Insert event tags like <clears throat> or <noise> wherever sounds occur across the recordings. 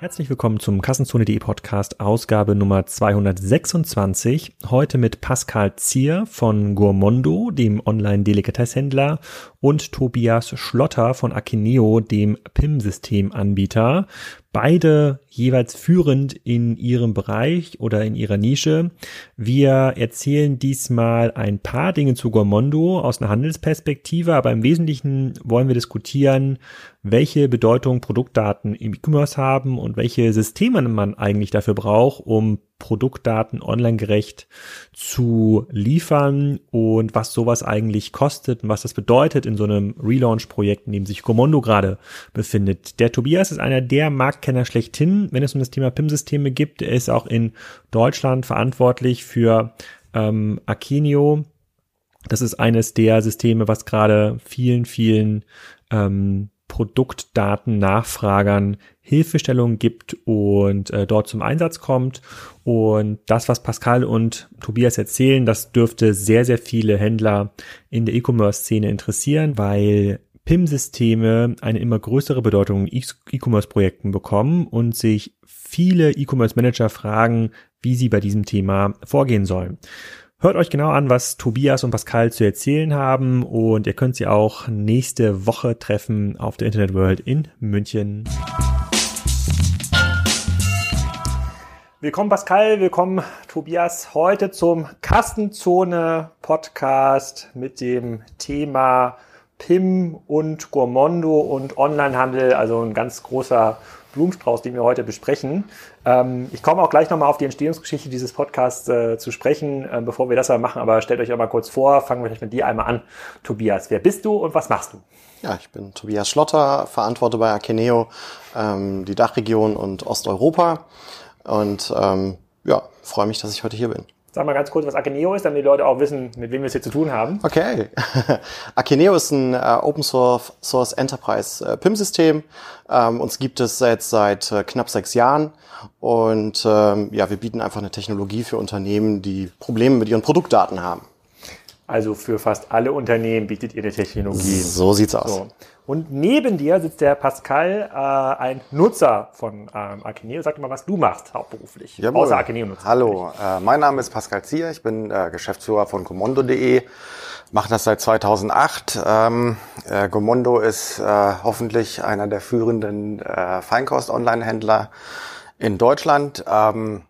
Herzlich willkommen zum Kassenzone.de Podcast, Ausgabe Nummer 226. Heute mit Pascal Zier von Gourmondo, dem Online-Delikatesshändler, und Tobias Schlotter von Akineo, dem PIM-Systemanbieter beide jeweils führend in ihrem Bereich oder in ihrer Nische. Wir erzählen diesmal ein paar Dinge zu Gormondo aus einer Handelsperspektive, aber im Wesentlichen wollen wir diskutieren, welche Bedeutung Produktdaten im E-Commerce haben und welche Systeme man eigentlich dafür braucht, um Produktdaten online gerecht zu liefern und was sowas eigentlich kostet und was das bedeutet in so einem Relaunch-Projekt, in dem sich Comondo gerade befindet. Der Tobias ist einer der Marktkenner schlechthin, wenn es um das Thema PIM-Systeme gibt. Er ist auch in Deutschland verantwortlich für ähm, Akenio. Das ist eines der Systeme, was gerade vielen, vielen ähm, Produktdaten-Nachfragern Hilfestellung gibt und äh, dort zum Einsatz kommt. Und das, was Pascal und Tobias erzählen, das dürfte sehr, sehr viele Händler in der E-Commerce-Szene interessieren, weil PIM-Systeme eine immer größere Bedeutung in E-Commerce-Projekten bekommen und sich viele E-Commerce-Manager fragen, wie sie bei diesem Thema vorgehen sollen. Hört euch genau an, was Tobias und Pascal zu erzählen haben und ihr könnt sie auch nächste Woche treffen auf der Internet World in München. Willkommen Pascal, willkommen Tobias heute zum Kassenzone Podcast mit dem Thema PIM und Gourmondo und Onlinehandel, also ein ganz großer Blumenstrauß, den wir heute besprechen. Ähm, ich komme auch gleich nochmal auf die Entstehungsgeschichte dieses Podcasts äh, zu sprechen, äh, bevor wir das aber machen. Aber stellt euch auch mal kurz vor, fangen wir vielleicht mit dir einmal an. Tobias, wer bist du und was machst du? Ja, ich bin Tobias Schlotter, verantworte bei Akeneo ähm, die Dachregion und Osteuropa. Und ähm, ja, freue mich, dass ich heute hier bin. Sag mal ganz kurz, was Akeneo ist, damit die Leute auch wissen, mit wem wir es hier zu tun haben. Okay. <laughs> Akeneo ist ein äh, Open Source Enterprise äh, PIM-System. Ähm, uns gibt es jetzt seit äh, knapp sechs Jahren. Und ähm, ja, wir bieten einfach eine Technologie für Unternehmen, die Probleme mit ihren Produktdaten haben. Also für fast alle Unternehmen bietet ihr eine Technologie. So sieht's aus. So. Und neben dir sitzt der Pascal, äh, ein Nutzer von ähm, Akineo. Sag mal, was du machst hauptberuflich, Jawohl. außer Akineo-Nutzer. Hallo, äh, mein Name ist Pascal Zier. Ich bin äh, Geschäftsführer von Commando.de. Mache das seit 2008. Ähm, äh, Commando ist äh, hoffentlich einer der führenden äh, Feinkost-Online-Händler in Deutschland. Ähm,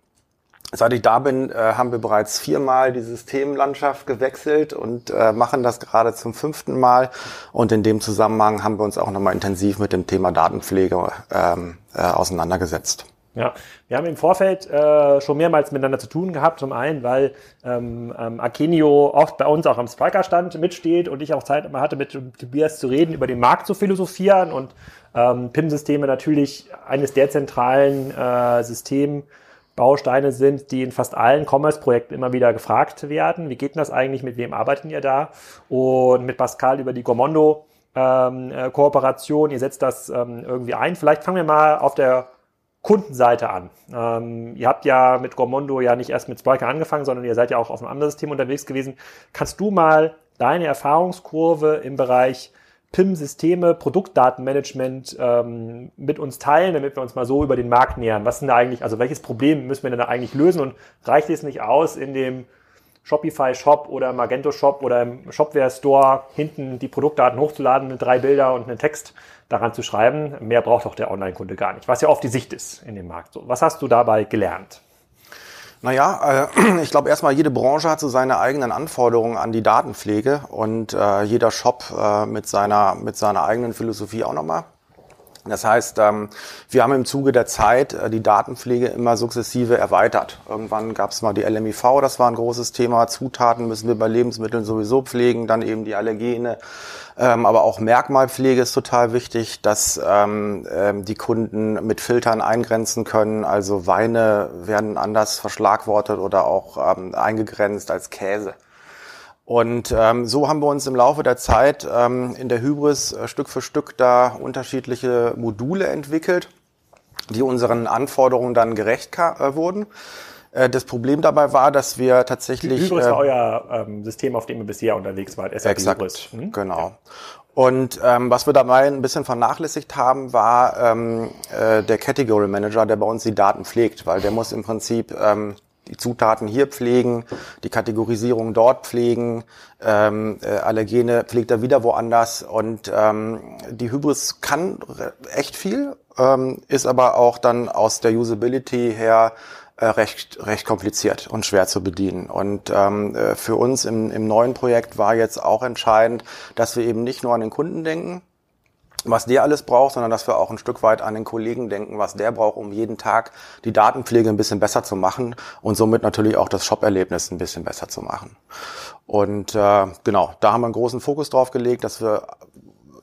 Seit ich da bin, äh, haben wir bereits viermal die Systemlandschaft gewechselt und äh, machen das gerade zum fünften Mal. Und in dem Zusammenhang haben wir uns auch nochmal intensiv mit dem Thema Datenpflege ähm, äh, auseinandergesetzt. Ja, wir haben im Vorfeld äh, schon mehrmals miteinander zu tun gehabt. Zum einen, weil ähm, ähm, Akenio oft bei uns auch am Spiker-Stand mitsteht und ich auch Zeit hatte, mit Tobias zu reden, über den Markt zu philosophieren und ähm, PIM-Systeme natürlich eines der zentralen äh, Systeme Bausteine sind, die in fast allen Commerce-Projekten immer wieder gefragt werden. Wie geht denn das eigentlich? Mit wem arbeitet ihr da? Und mit Pascal über die Gomondo ähm, äh, Kooperation. Ihr setzt das ähm, irgendwie ein. Vielleicht fangen wir mal auf der Kundenseite an. Ähm, ihr habt ja mit Gormondo ja nicht erst mit Spiker angefangen, sondern ihr seid ja auch auf einem anderen System unterwegs gewesen. Kannst du mal deine Erfahrungskurve im Bereich PIM-Systeme, Produktdatenmanagement ähm, mit uns teilen, damit wir uns mal so über den Markt nähern. Was sind da eigentlich, also welches Problem müssen wir denn da eigentlich lösen und reicht es nicht aus, in dem Shopify Shop oder Magento Shop oder im Shopware Store hinten die Produktdaten hochzuladen mit drei Bilder und einen Text daran zu schreiben? Mehr braucht doch der Online-Kunde gar nicht, was ja oft die Sicht ist in dem Markt. So, was hast du dabei gelernt? Naja, äh, <clears throat> ich glaube erstmal, jede Branche hat so seine eigenen Anforderungen an die Datenpflege und äh, jeder Shop äh, mit, seiner, mit seiner eigenen Philosophie auch nochmal. Das heißt, ähm, wir haben im Zuge der Zeit äh, die Datenpflege immer sukzessive erweitert. Irgendwann gab es mal die LMIV, das war ein großes Thema. Zutaten müssen wir bei Lebensmitteln sowieso pflegen, dann eben die Allergene. Ähm, aber auch Merkmalpflege ist total wichtig, dass ähm, die Kunden mit Filtern eingrenzen können. Also Weine werden anders verschlagwortet oder auch eingegrenzt als Käse. Und ähm, so haben wir uns im Laufe der Zeit ähm, in der Hybris äh, Stück für Stück da unterschiedliche Module entwickelt, die unseren Anforderungen dann gerecht äh, wurden. Äh, das Problem dabei war, dass wir tatsächlich... Hybris war äh, euer ähm, System, auf dem ihr bisher unterwegs wart, SAP exakt, Hybris. Hm? Genau. Und ähm, was wir dabei ein bisschen vernachlässigt haben, war ähm, äh, der Category Manager, der bei uns die Daten pflegt, weil der muss im Prinzip ähm, die Zutaten hier pflegen, die Kategorisierung dort pflegen, ähm, äh, Allergene pflegt er wieder woanders und ähm, die Hybris kann echt viel, ähm, ist aber auch dann aus der Usability her äh, recht, recht kompliziert und schwer zu bedienen. Und ähm, äh, für uns im, im neuen Projekt war jetzt auch entscheidend, dass wir eben nicht nur an den Kunden denken, was der alles braucht, sondern dass wir auch ein Stück weit an den Kollegen denken, was der braucht, um jeden Tag die Datenpflege ein bisschen besser zu machen und somit natürlich auch das Shop-Erlebnis ein bisschen besser zu machen. Und äh, genau, da haben wir einen großen Fokus drauf gelegt, dass wir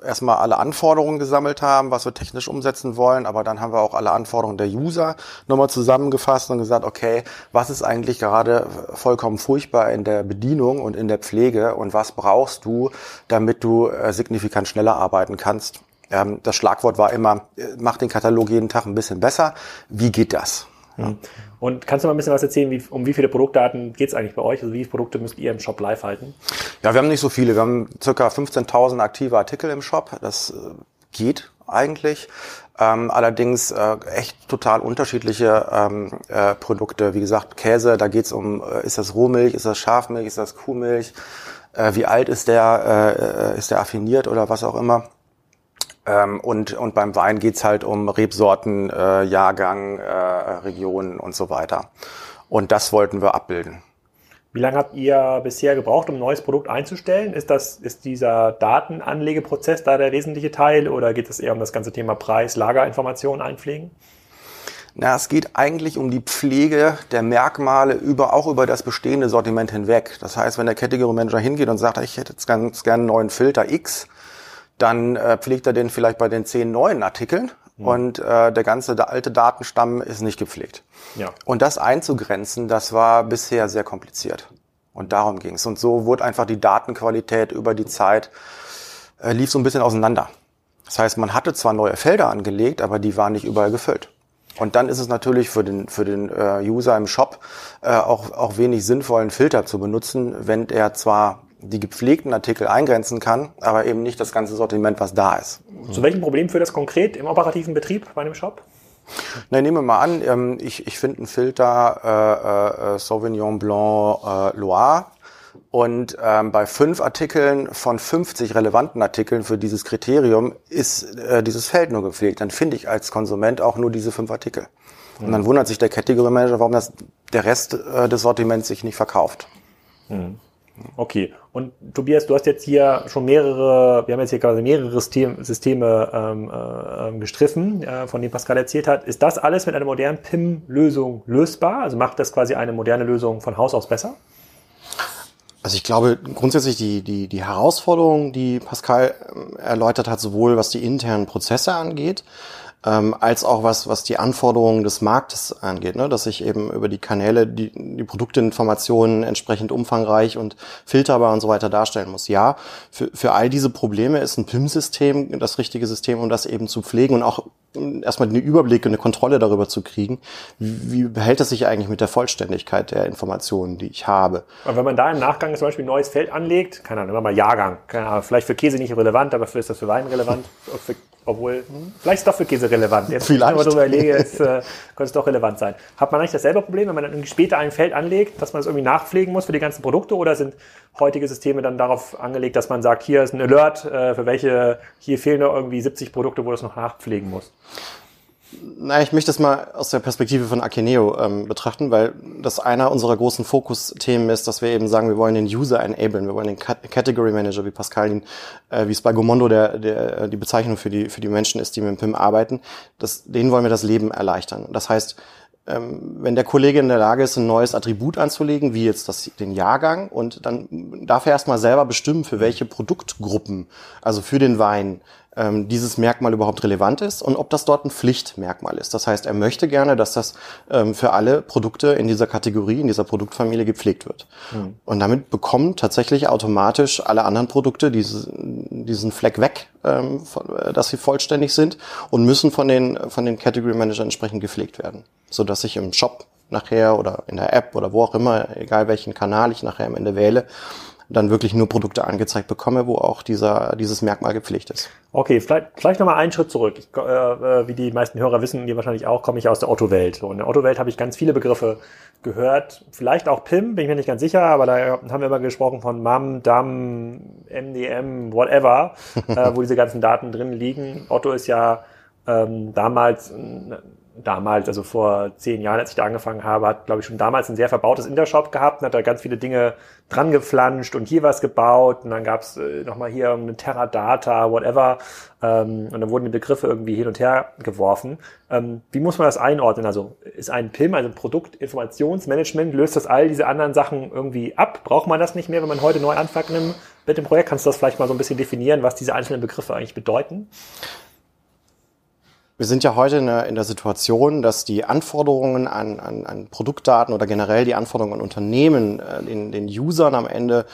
erstmal alle Anforderungen gesammelt haben, was wir technisch umsetzen wollen, aber dann haben wir auch alle Anforderungen der User nochmal zusammengefasst und gesagt, okay, was ist eigentlich gerade vollkommen furchtbar in der Bedienung und in der Pflege und was brauchst du, damit du äh, signifikant schneller arbeiten kannst? Ähm, das Schlagwort war immer, äh, mach den Katalog jeden Tag ein bisschen besser. Wie geht das? Ja. Und kannst du mal ein bisschen was erzählen, wie, um wie viele Produktdaten geht es eigentlich bei euch? Also wie viele Produkte müsst ihr im Shop live halten? Ja, wir haben nicht so viele. Wir haben circa 15.000 aktive Artikel im Shop. Das äh, geht eigentlich. Ähm, allerdings äh, echt total unterschiedliche ähm, äh, Produkte. Wie gesagt, Käse, da geht's um, äh, ist das Rohmilch, ist das Schafmilch, ist das Kuhmilch, äh, wie alt ist der, äh, ist der affiniert oder was auch immer. Ähm, und, und beim Wein geht's halt um Rebsorten, äh, Jahrgang, äh, Regionen und so weiter. Und das wollten wir abbilden. Wie lange habt ihr bisher gebraucht, um ein neues Produkt einzustellen? Ist, das, ist dieser Datenanlegeprozess da der wesentliche Teil oder geht es eher um das ganze Thema Preis, Lagerinformationen einpflegen? Na, es geht eigentlich um die Pflege der Merkmale über, auch über das bestehende Sortiment hinweg. Das heißt, wenn der Category Manager hingeht und sagt, ich hätte jetzt ganz gerne einen neuen Filter X, dann äh, pflegt er den vielleicht bei den zehn neuen Artikeln mhm. und äh, der ganze der alte Datenstamm ist nicht gepflegt. Ja. Und das einzugrenzen, das war bisher sehr kompliziert. Und darum ging es. Und so wurde einfach die Datenqualität über die Zeit, äh, lief so ein bisschen auseinander. Das heißt, man hatte zwar neue Felder angelegt, aber die waren nicht überall gefüllt. Und dann ist es natürlich für den, für den äh, User im Shop äh, auch, auch wenig sinnvoll, einen Filter zu benutzen, wenn er zwar die gepflegten Artikel eingrenzen kann, aber eben nicht das ganze Sortiment, was da ist. Zu welchem Problem führt das konkret im operativen Betrieb bei einem Shop? Na, nehmen wir mal an, ähm, ich, ich finde einen Filter äh, äh, Sauvignon Blanc äh, Loire und ähm, bei fünf Artikeln von 50 relevanten Artikeln für dieses Kriterium ist äh, dieses Feld nur gepflegt. Dann finde ich als Konsument auch nur diese fünf Artikel. Und dann wundert sich der Category Manager, warum das, der Rest äh, des Sortiments sich nicht verkauft. Mhm. Okay. Und Tobias, du hast jetzt hier schon mehrere, wir haben jetzt hier quasi mehrere System, Systeme ähm, äh, gestriffen, äh, von denen Pascal erzählt hat. Ist das alles mit einer modernen PIM-Lösung lösbar? Also macht das quasi eine moderne Lösung von Haus aus besser? Also ich glaube grundsätzlich die, die, die Herausforderung, die Pascal ähm, erläutert hat, sowohl was die internen Prozesse angeht, ähm, als auch was, was die Anforderungen des Marktes angeht, ne? dass ich eben über die Kanäle die, die Produktinformationen entsprechend umfangreich und filterbar und so weiter darstellen muss. Ja, für, für all diese Probleme ist ein PIM-System das richtige System, um das eben zu pflegen und auch erstmal den Überblick und eine Kontrolle darüber zu kriegen, wie, wie behält es sich eigentlich mit der Vollständigkeit der Informationen, die ich habe. Und wenn man da im Nachgang zum Beispiel ein neues Feld anlegt, keine Ahnung, mal Jahrgang, keine Ahnung, vielleicht für Käse nicht relevant, aber für ist das für Wein relevant, für obwohl, hm, vielleicht ist doch für Käse relevant. Jetzt, vielleicht. wenn ich darüber überlege, jetzt, äh, könnte es doch relevant sein. Hat man eigentlich dasselbe Problem, wenn man dann irgendwie später ein Feld anlegt, dass man es irgendwie nachpflegen muss für die ganzen Produkte oder sind heutige Systeme dann darauf angelegt, dass man sagt, hier ist ein Alert, äh, für welche, hier fehlen noch irgendwie 70 Produkte, wo das noch nachpflegen muss? Na, ich möchte es mal aus der Perspektive von Akeneo ähm, betrachten, weil das einer unserer großen Fokusthemen ist, dass wir eben sagen, wir wollen den User enablen, wir wollen den Category Manager, wie Pascal ihn, äh, wie es bei Gomondo der, der, äh, die Bezeichnung für die, für die Menschen ist, die mit dem PIM arbeiten, das, denen wollen wir das Leben erleichtern. Das heißt, ähm, wenn der Kollege in der Lage ist, ein neues Attribut anzulegen, wie jetzt das, den Jahrgang, und dann darf er erstmal selber bestimmen, für welche Produktgruppen, also für den Wein, ähm, dieses Merkmal überhaupt relevant ist und ob das dort ein Pflichtmerkmal ist. Das heißt, er möchte gerne, dass das ähm, für alle Produkte in dieser Kategorie, in dieser Produktfamilie gepflegt wird. Mhm. Und damit bekommen tatsächlich automatisch alle anderen Produkte diese, diesen Fleck weg, ähm, äh, dass sie vollständig sind und müssen von den, von den Category Managern entsprechend gepflegt werden, sodass ich im Shop nachher oder in der App oder wo auch immer, egal welchen Kanal ich nachher am Ende wähle, dann wirklich nur Produkte angezeigt bekomme, wo auch dieser, dieses Merkmal gepflegt ist. Okay, vielleicht, vielleicht nochmal einen Schritt zurück. Ich, äh, äh, wie die meisten Hörer wissen, die wahrscheinlich auch, komme ich aus der Otto-Welt. So, in der Otto-Welt habe ich ganz viele Begriffe gehört. Vielleicht auch PIM, bin ich mir nicht ganz sicher, aber da haben wir immer gesprochen von MAM, DAM, MDM, whatever, <laughs> äh, wo diese ganzen Daten drin liegen. Otto ist ja ähm, damals damals, also vor zehn Jahren, als ich da angefangen habe, hat, glaube ich, schon damals ein sehr verbautes Intershop gehabt und hat da ganz viele Dinge dran geflanscht und hier was gebaut und dann gab es äh, nochmal hier eine Teradata, whatever ähm, und dann wurden die Begriffe irgendwie hin und her geworfen. Ähm, wie muss man das einordnen? Also ist ein PIM, also Produktinformationsmanagement, löst das all diese anderen Sachen irgendwie ab? Braucht man das nicht mehr, wenn man heute neu anfängt mit dem Projekt? Kannst du das vielleicht mal so ein bisschen definieren, was diese einzelnen Begriffe eigentlich bedeuten? Wir sind ja heute in der, Situation, dass die Anforderungen an, an, an Produktdaten oder generell die Anforderungen an Unternehmen, äh, den, den Usern am Ende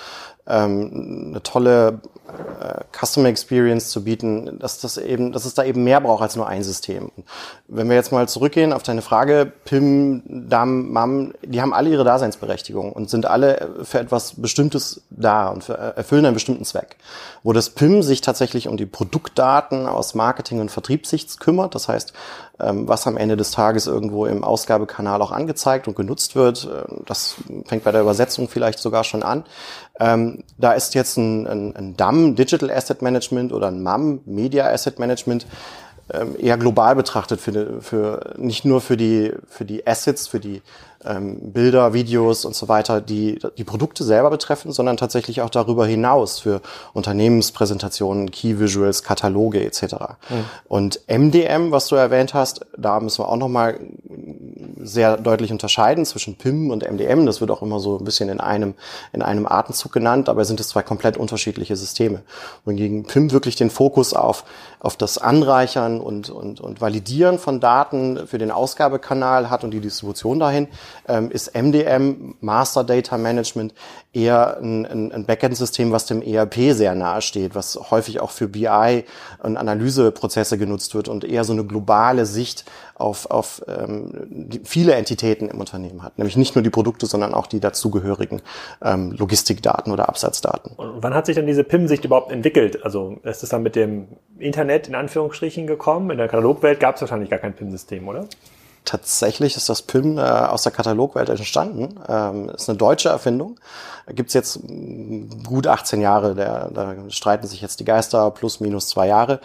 ähm, eine tolle äh, Customer Experience zu bieten, dass das eben, dass es da eben mehr braucht als nur ein System. Wenn wir jetzt mal zurückgehen auf deine Frage, PIM, DAM, MAM, die haben alle ihre Daseinsberechtigung und sind alle für etwas Bestimmtes da und äh, erfüllen einen bestimmten Zweck. Wo das PIM sich tatsächlich um die Produktdaten aus Marketing- und Vertriebssicht kümmert, das heißt, ähm, was am Ende des Tages irgendwo im Ausgabekanal auch angezeigt und genutzt wird, äh, das fängt bei der Übersetzung vielleicht sogar schon an. Ähm, da ist jetzt ein, ein, ein DAM, Digital Asset Management, oder ein MAM, Media Asset Management, ähm, eher global betrachtet für, für nicht nur für die für die Assets, für die ähm, Bilder, Videos und so weiter, die die Produkte selber betreffen, sondern tatsächlich auch darüber hinaus für Unternehmenspräsentationen, Key Visuals, Kataloge etc. Mhm. Und MDM, was du erwähnt hast, da müssen wir auch noch mal sehr deutlich unterscheiden zwischen PIM und MDM. Das wird auch immer so ein bisschen in einem in einem Atemzug genannt, aber sind es zwei komplett unterschiedliche Systeme. Wohingegen PIM wirklich den Fokus auf auf das Anreichern und und und Validieren von Daten für den Ausgabekanal hat und die Distribution dahin ähm, ist MDM, Master Data Management, eher ein, ein Backend-System, was dem ERP sehr nahe steht, was häufig auch für BI und Analyseprozesse genutzt wird und eher so eine globale Sicht auf, auf ähm, viele Entitäten im Unternehmen hat. Nämlich nicht nur die Produkte, sondern auch die dazugehörigen ähm, Logistikdaten oder Absatzdaten. Und wann hat sich dann diese PIM-Sicht überhaupt entwickelt? Also ist es dann mit dem Internet in Anführungsstrichen gekommen? In der Katalogwelt gab es wahrscheinlich gar kein PIM-System, oder? Tatsächlich ist das PIM äh, aus der Katalogwelt entstanden. Ähm, ist eine deutsche Erfindung. Gibt's jetzt gut 18 Jahre. Der, da streiten sich jetzt die Geister plus minus zwei Jahre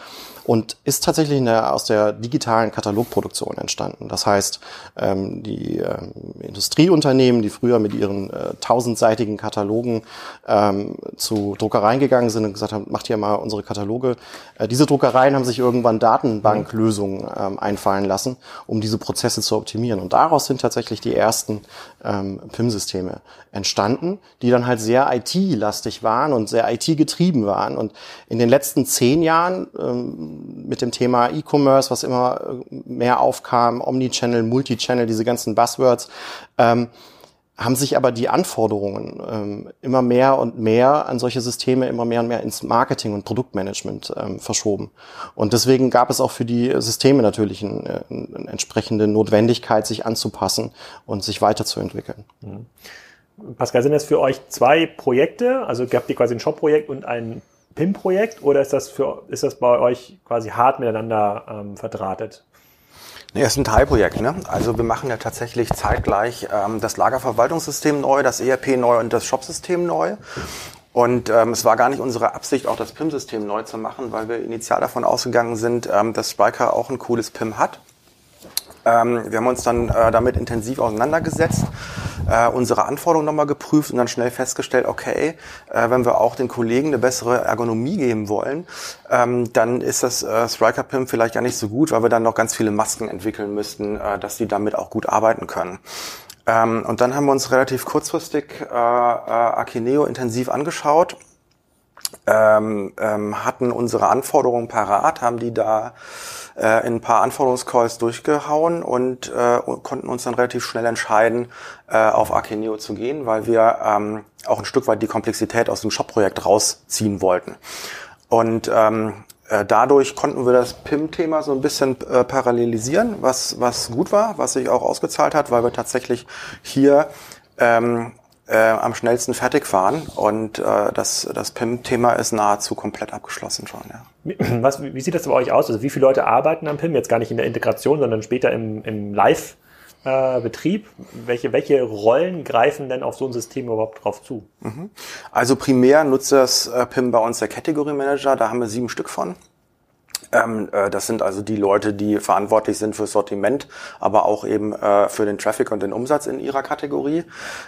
und ist tatsächlich der, aus der digitalen Katalogproduktion entstanden. Das heißt, ähm, die ähm, Industrieunternehmen, die früher mit ihren äh, tausendseitigen Katalogen ähm, zu Druckereien gegangen sind und gesagt haben, macht hier mal unsere Kataloge. Äh, diese Druckereien haben sich irgendwann Datenbanklösungen ähm, einfallen lassen, um diese Prozesse zu optimieren. Und daraus sind tatsächlich die ersten ähm, PIM-Systeme entstanden, die dann halt sehr IT-lastig waren und sehr IT-getrieben waren. Und in den letzten zehn Jahren ähm, mit dem Thema E-Commerce, was immer äh, mehr aufkam, Omnichannel, Multichannel, diese ganzen Buzzwords, ähm, haben sich aber die Anforderungen ähm, immer mehr und mehr an solche Systeme immer mehr und mehr ins Marketing und Produktmanagement ähm, verschoben. Und deswegen gab es auch für die Systeme natürlich eine, eine entsprechende Notwendigkeit, sich anzupassen und sich weiterzuentwickeln. Mhm. Pascal, sind das für euch zwei Projekte? Also habt ihr quasi ein Shop-Projekt und ein PIM-Projekt oder ist das, für, ist das bei euch quasi hart miteinander ähm, verdrahtet? Nee, es ist ein Teilprojekt. Ne? Also wir machen ja tatsächlich zeitgleich ähm, das Lagerverwaltungssystem neu, das ERP neu und das Shop-System neu. Und ähm, es war gar nicht unsere Absicht, auch das PIM-System neu zu machen, weil wir initial davon ausgegangen sind, ähm, dass Spryker auch ein cooles PIM hat. Ähm, wir haben uns dann äh, damit intensiv auseinandergesetzt äh, unsere Anforderungen nochmal geprüft und dann schnell festgestellt, okay, äh, wenn wir auch den Kollegen eine bessere Ergonomie geben wollen, ähm, dann ist das äh, Striker PIM vielleicht gar nicht so gut, weil wir dann noch ganz viele Masken entwickeln müssten, äh, dass die damit auch gut arbeiten können. Ähm, und dann haben wir uns relativ kurzfristig äh, äh, Akineo intensiv angeschaut ähm, ähm, hatten unsere Anforderungen parat, haben die da äh, in ein paar Anforderungscalls durchgehauen und äh, konnten uns dann relativ schnell entscheiden, äh, auf Akeneo zu gehen, weil wir ähm, auch ein Stück weit die Komplexität aus dem Shop-Projekt rausziehen wollten. Und ähm, äh, dadurch konnten wir das PIM-Thema so ein bisschen äh, parallelisieren, was, was gut war, was sich auch ausgezahlt hat, weil wir tatsächlich hier ähm, äh, am schnellsten fertig fahren. Und äh, das, das PIM-Thema ist nahezu komplett abgeschlossen schon. Ja. <clears throat> Was, wie sieht das bei euch aus? Also wie viele Leute arbeiten am PIM? Jetzt gar nicht in der Integration, sondern später im, im Live- äh, Betrieb. Welche, welche Rollen greifen denn auf so ein System überhaupt drauf zu? Mhm. Also primär nutzt das äh, PIM bei uns der Category Manager. Da haben wir sieben Stück von. Ähm, äh, das sind also die Leute, die verantwortlich sind für Sortiment, aber auch eben äh, für den Traffic und den Umsatz in ihrer Kategorie.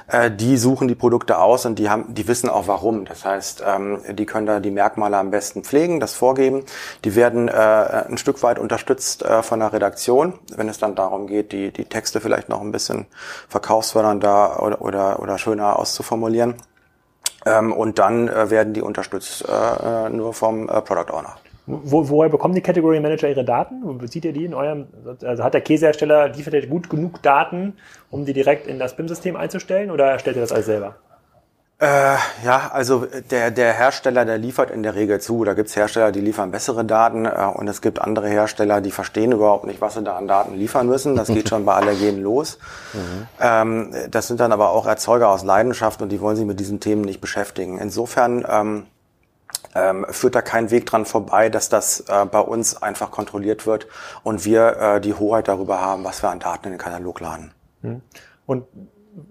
Äh, die suchen die Produkte aus und die haben, die wissen auch warum. Das heißt, ähm, die können da die Merkmale am besten pflegen, das vorgeben. Die werden äh, ein Stück weit unterstützt äh, von der Redaktion, wenn es dann darum geht, die, die Texte vielleicht noch ein bisschen verkaufsfördernder oder, oder, oder schöner auszuformulieren. Ähm, und dann äh, werden die unterstützt nur vom Product Owner. Wo, woher bekommen die Category Manager ihre Daten? Wo bezieht ihr die in eurem, also hat der Käsehersteller, liefert er gut genug Daten, um die direkt in das BIM-System einzustellen oder erstellt ihr das alles selber? Äh, ja, also der, der Hersteller, der liefert in der Regel zu. Da gibt's Hersteller, die liefern bessere Daten äh, und es gibt andere Hersteller, die verstehen überhaupt nicht, was sie da an Daten liefern müssen. Das geht <laughs> schon bei Allergenen los. Mhm. Ähm, das sind dann aber auch Erzeuger aus Leidenschaft und die wollen sich mit diesen Themen nicht beschäftigen. Insofern ähm, ähm, führt da kein Weg dran vorbei, dass das äh, bei uns einfach kontrolliert wird und wir äh, die Hoheit darüber haben, was wir an Daten in den Katalog laden. Hm. Und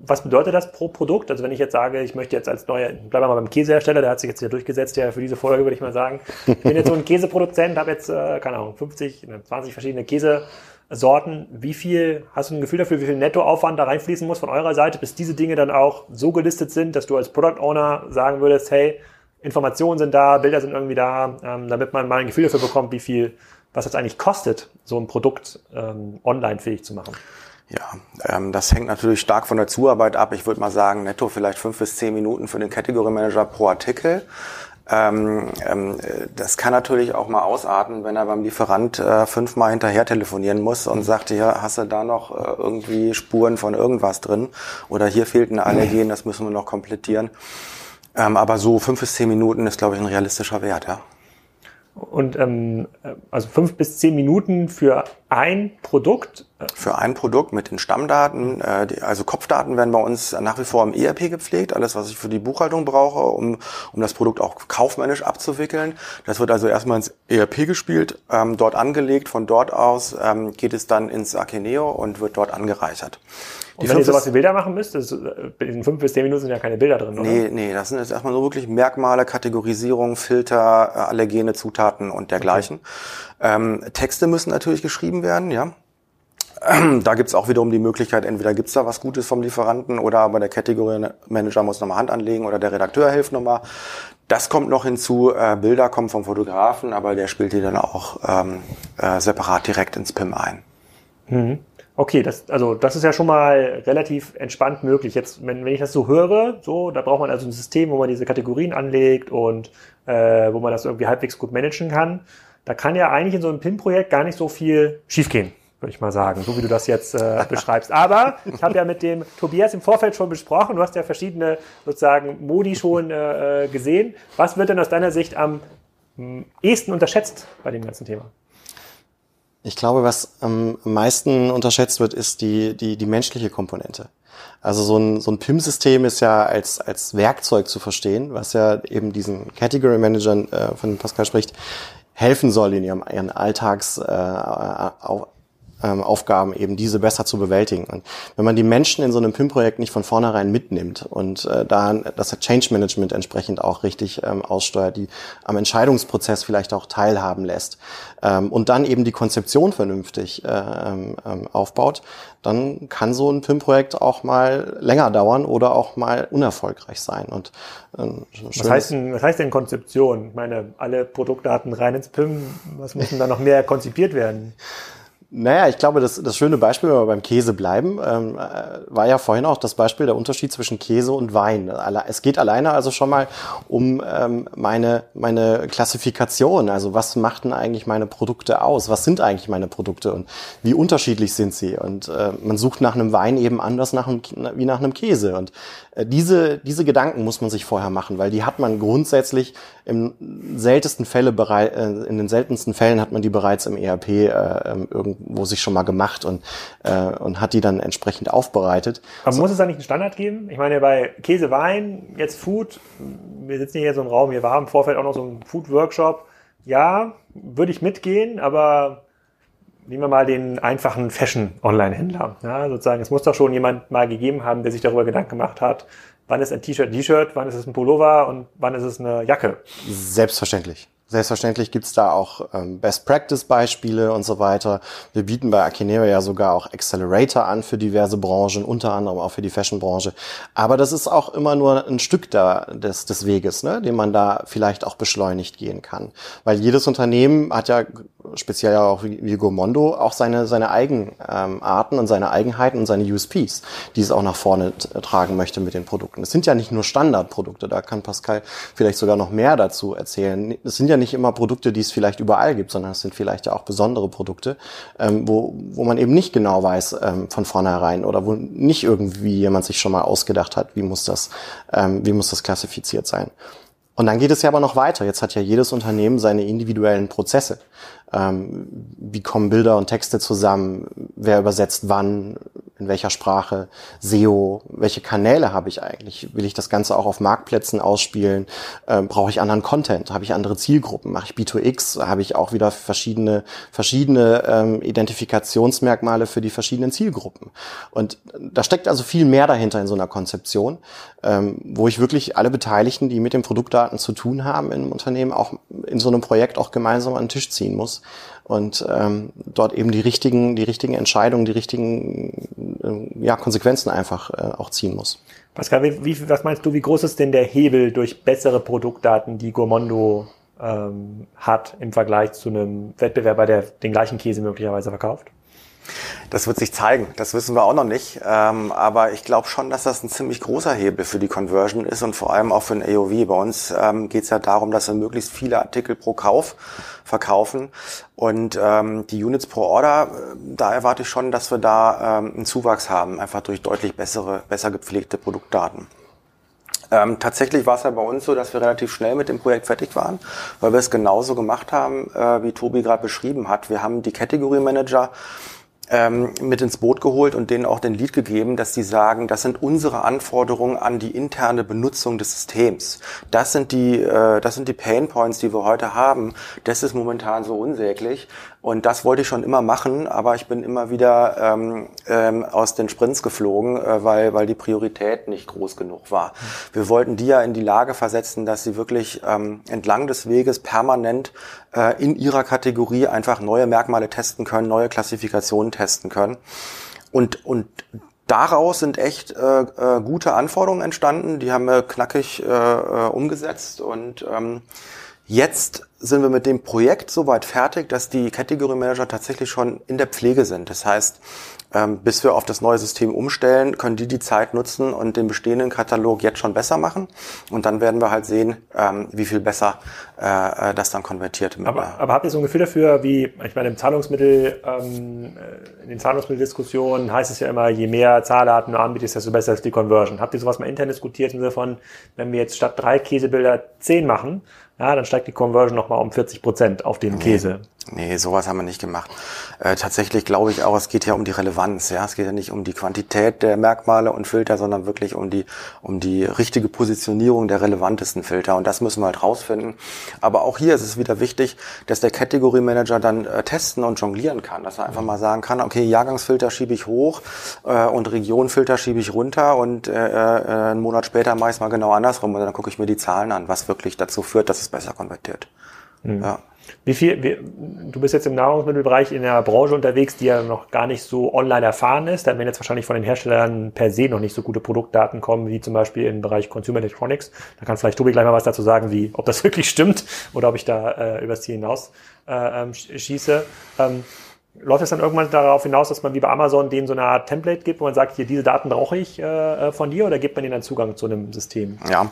was bedeutet das pro Produkt? Also wenn ich jetzt sage, ich möchte jetzt als neuer, bleiben wir mal beim Käsehersteller, der hat sich jetzt hier durchgesetzt, ja für diese Folge würde ich mal sagen. Ich bin jetzt so ein <laughs> Käseproduzent, habe jetzt, äh, keine Ahnung, 50, 20 verschiedene Käsesorten. Wie viel, hast du ein Gefühl dafür, wie viel Nettoaufwand da reinfließen muss von eurer Seite, bis diese Dinge dann auch so gelistet sind, dass du als Product Owner sagen würdest, hey, Informationen sind da, Bilder sind irgendwie da, ähm, damit man mal ein Gefühl dafür bekommt, wie viel, was das eigentlich kostet, so ein Produkt ähm, online fähig zu machen. Ja, ähm, das hängt natürlich stark von der Zuarbeit ab. Ich würde mal sagen, netto vielleicht fünf bis zehn Minuten für den Category Manager pro Artikel. Ähm, ähm, das kann natürlich auch mal ausarten, wenn er beim Lieferant äh, fünfmal hinterher telefonieren muss und sagt, ja, hast du da noch äh, irgendwie Spuren von irgendwas drin? Oder hier fehlt ein Allergen, das müssen wir noch komplettieren. Ähm, aber so fünf bis zehn Minuten ist, glaube ich, ein realistischer Wert, ja. Und ähm, also fünf bis zehn Minuten für ein Produkt? Für ein Produkt mit den Stammdaten. Äh, die, also Kopfdaten werden bei uns nach wie vor im ERP gepflegt. Alles, was ich für die Buchhaltung brauche, um, um das Produkt auch kaufmännisch abzuwickeln. Das wird also erstmal ins ERP gespielt, ähm, dort angelegt. Von dort aus ähm, geht es dann ins Akeneo und wird dort angereichert. Und wenn ihr sowas wie Bilder machen müsst, das, äh, in fünf bis zehn Minuten sind ja keine Bilder drin, oder? Nee, nee, das sind jetzt erstmal nur wirklich Merkmale, Kategorisierung, Filter, äh, allergene Zutaten und dergleichen. Okay. Ähm, Texte müssen natürlich geschrieben werden, ja. <clears throat> Da gibt's auch wiederum die Möglichkeit, entweder gibt's da was Gutes vom Lieferanten oder aber der Category Manager muss nochmal Hand anlegen oder der Redakteur hilft nochmal. Das kommt noch hinzu, äh, Bilder kommen vom Fotografen, aber der spielt die dann auch ähm, äh, separat direkt ins PIM ein. Mhm. Okay, das, also das ist ja schon mal relativ entspannt möglich. Jetzt, wenn, wenn ich das so höre, so, da braucht man also ein System, wo man diese Kategorien anlegt und äh, wo man das irgendwie halbwegs gut managen kann. Da kann ja eigentlich in so einem PIN-Projekt gar nicht so viel schiefgehen, würde ich mal sagen, so wie du das jetzt äh, <laughs> beschreibst. Aber ich habe ja mit dem Tobias im Vorfeld schon besprochen, du hast ja verschiedene sozusagen Modi schon äh, äh gesehen. Was wird denn aus deiner Sicht am ehesten unterschätzt bei dem ganzen Thema? Ich glaube, was am meisten unterschätzt wird, ist die, die, die menschliche Komponente. Also so ein, so ein PIM-System ist ja als, als Werkzeug zu verstehen, was ja eben diesen Category Managern, äh, von Pascal spricht, helfen soll in ihrem, ihren Alltags, äh, ähm, Aufgaben eben diese besser zu bewältigen. Und wenn man die Menschen in so einem PIM-Projekt nicht von vornherein mitnimmt und äh, da das Change Management entsprechend auch richtig ähm, aussteuert, die am Entscheidungsprozess vielleicht auch teilhaben lässt ähm, und dann eben die Konzeption vernünftig äh, ähm, ähm aufbaut, dann kann so ein PIM-Projekt auch mal länger dauern oder auch mal unerfolgreich sein. Und ähm, was, heißt denn, was heißt denn Konzeption? Ich meine, alle Produktdaten rein ins PIM, was müssen da noch mehr konzipiert werden? Naja, ich glaube, das, das schöne Beispiel, wenn wir beim Käse bleiben, ähm, äh, war ja vorhin auch das Beispiel der Unterschied zwischen Käse und Wein. Es geht alleine also schon mal um ähm, meine, meine Klassifikation. Also was macht denn eigentlich meine Produkte aus? Was sind eigentlich meine Produkte und wie unterschiedlich sind sie? Und äh, man sucht nach einem Wein eben anders nach einem, wie nach einem Käse. Und diese, diese Gedanken muss man sich vorher machen, weil die hat man grundsätzlich im seltensten Fälle bereit, äh, in den seltensten Fällen hat man die bereits im ERP äh, ähm, irgendwo sich schon mal gemacht und, äh, und hat die dann entsprechend aufbereitet. Aber so. muss es da nicht einen Standard geben? Ich meine, bei Käse, Wein, jetzt Food, wir sitzen hier so im Raum, hier war im Vorfeld auch noch so ein Food-Workshop. Ja, würde ich mitgehen, aber nehmen wir mal den einfachen Fashion-Online-Händler. Ja, sozusagen, es muss doch schon jemand mal gegeben haben, der sich darüber Gedanken gemacht hat, wann ist ein T-Shirt ein T-Shirt, wann ist es ein Pullover und wann ist es eine Jacke. Selbstverständlich. Selbstverständlich gibt's da auch ähm, Best-Practice-Beispiele und so weiter. Wir bieten bei Akineo ja sogar auch Accelerator an für diverse Branchen, unter anderem auch für die Fashion-Branche. Aber das ist auch immer nur ein Stück da des, des Weges, ne, den man da vielleicht auch beschleunigt gehen kann. Weil jedes Unternehmen hat ja, speziell ja auch wie Gomondo, auch seine, seine Eigenarten ähm, und seine Eigenheiten und seine USPs, die es auch nach vorne tragen möchte mit den Produkten. Es sind ja nicht nur Standardprodukte, da kann Pascal vielleicht sogar noch mehr dazu erzählen. Es sind ja nicht immer Produkte, die es vielleicht überall gibt, sondern es sind vielleicht ja auch besondere Produkte, ähm, wo, wo man eben nicht genau weiß ähm, von vornherein oder wo nicht irgendwie jemand sich schon mal ausgedacht hat, wie muss das, wie muss das klassifiziert sein. Und dann geht es ja aber noch weiter. Jetzt hat ja jedes Unternehmen seine individuellen Prozesse. Ähm, wie kommen Bilder und Texte zusammen, wer übersetzt wann, in welcher Sprache, SEO, welche Kanäle habe ich eigentlich? Will ich das Ganze auch auf Marktplätzen ausspielen? Ähm, Brauche ich anderen Content? Habe ich andere Zielgruppen? Mache ich B2X? Habe ich auch wieder verschiedene, verschiedene ähm, Identifikationsmerkmale für die verschiedenen Zielgruppen? Und da steckt also viel mehr dahinter in so einer Konzeption, ähm, wo ich wirklich alle Beteiligten, die mit den Produktdaten zu tun haben im Unternehmen, auch in so einem Projekt auch gemeinsam an den Tisch ziehen muss und ähm, dort eben die richtigen, die richtigen Entscheidungen, die richtigen äh, ja, Konsequenzen einfach äh, auch ziehen muss. Pascal, wie, wie, was meinst du, wie groß ist denn der Hebel durch bessere Produktdaten, die Gourmando ähm, hat im Vergleich zu einem Wettbewerber, der den gleichen Käse möglicherweise verkauft? Das wird sich zeigen. Das wissen wir auch noch nicht. Ähm, aber ich glaube schon, dass das ein ziemlich großer Hebel für die Conversion ist und vor allem auch für ein AOV. Bei uns ähm, geht es ja darum, dass wir möglichst viele Artikel pro Kauf verkaufen. Und ähm, die Units pro Order, äh, da erwarte ich schon, dass wir da ähm, einen Zuwachs haben, einfach durch deutlich bessere, besser gepflegte Produktdaten. Ähm, tatsächlich war es ja bei uns so, dass wir relativ schnell mit dem Projekt fertig waren, weil wir es genauso gemacht haben, äh, wie Tobi gerade beschrieben hat. Wir haben die Category Manager ähm, mit ins Boot geholt und denen auch den Lead gegeben, dass sie sagen, das sind unsere Anforderungen an die interne Benutzung des Systems. Das sind die, äh, das sind die Pain Points, die wir heute haben. Das ist momentan so unsäglich. Und das wollte ich schon immer machen, aber ich bin immer wieder ähm, ähm, aus den Sprints geflogen, äh, weil, weil die Priorität nicht groß genug war. Wir wollten die ja in die Lage versetzen, dass sie wirklich ähm, entlang des Weges permanent äh, in ihrer Kategorie einfach neue Merkmale testen können, neue Klassifikationen testen können. Und, und daraus sind echt äh, äh, gute Anforderungen entstanden. Die haben wir knackig äh, äh umgesetzt und ähm, Jetzt sind wir mit dem Projekt soweit fertig, dass die Category Manager tatsächlich schon in der Pflege sind. Das heißt, ähm, bis wir auf das neue System umstellen, können die die Zeit nutzen und den bestehenden Katalog jetzt schon besser machen. Und dann werden wir halt sehen, ähm, wie viel besser äh, äh das dann konvertiert. Aber, aber habt ihr so ein Gefühl dafür, wie, ich meine, im Zahlungsmittel, ähm, äh, in den Zahlungsmitteldiskussionen heißt es ja immer, je mehr Zahldaten du anbietest, desto besser ist die Conversion. Habt ihr sowas mal intern diskutiert im Sinne von, wenn wir jetzt statt drei Käsebilder zehn machen, ja, dann steigt die Conversion nochmal um 40 Prozent auf den nee, Käse. Nee, sowas haben wir nicht gemacht. Äh, tatsächlich glaube ich auch, es geht ja um die Relevanz. Ja, es geht ja nicht um die Quantität der Merkmale und Filter, sondern wirklich um die um die richtige Positionierung der relevantesten Filter. Und das müssen wir halt rausfinden. Aber auch hier ist es wieder wichtig, dass der Category Manager dann äh, testen und jonglieren kann, dass er einfach mal sagen kann: Okay, Jahrgangsfilter schiebe ich hoch äh, und Regionfilter schiebe ich runter und äh, äh, einen Monat später mache ich es mal genau andersrum und dann gucke ich mir die Zahlen an, was wirklich dazu führt, dass es besser konvertiert. Mhm. Ja. Wie viel, wie, du bist jetzt im Nahrungsmittelbereich in der Branche unterwegs, die ja noch gar nicht so online erfahren ist. Da werden jetzt wahrscheinlich von den Herstellern per se noch nicht so gute Produktdaten kommen, wie zum Beispiel im Bereich Consumer Electronics. Da kann vielleicht Tobi gleich mal was dazu sagen, wie, ob das <laughs> wirklich stimmt oder ob ich da äh, übers Ziel hinaus äh, ähm, schieße. Ähm, läuft es dann irgendwann darauf hinaus, dass man wie bei Amazon denen so eine Art Template gibt, wo man sagt, hier, diese Daten brauche ich äh, von dir oder gibt man denen dann Zugang zu einem System? Ja,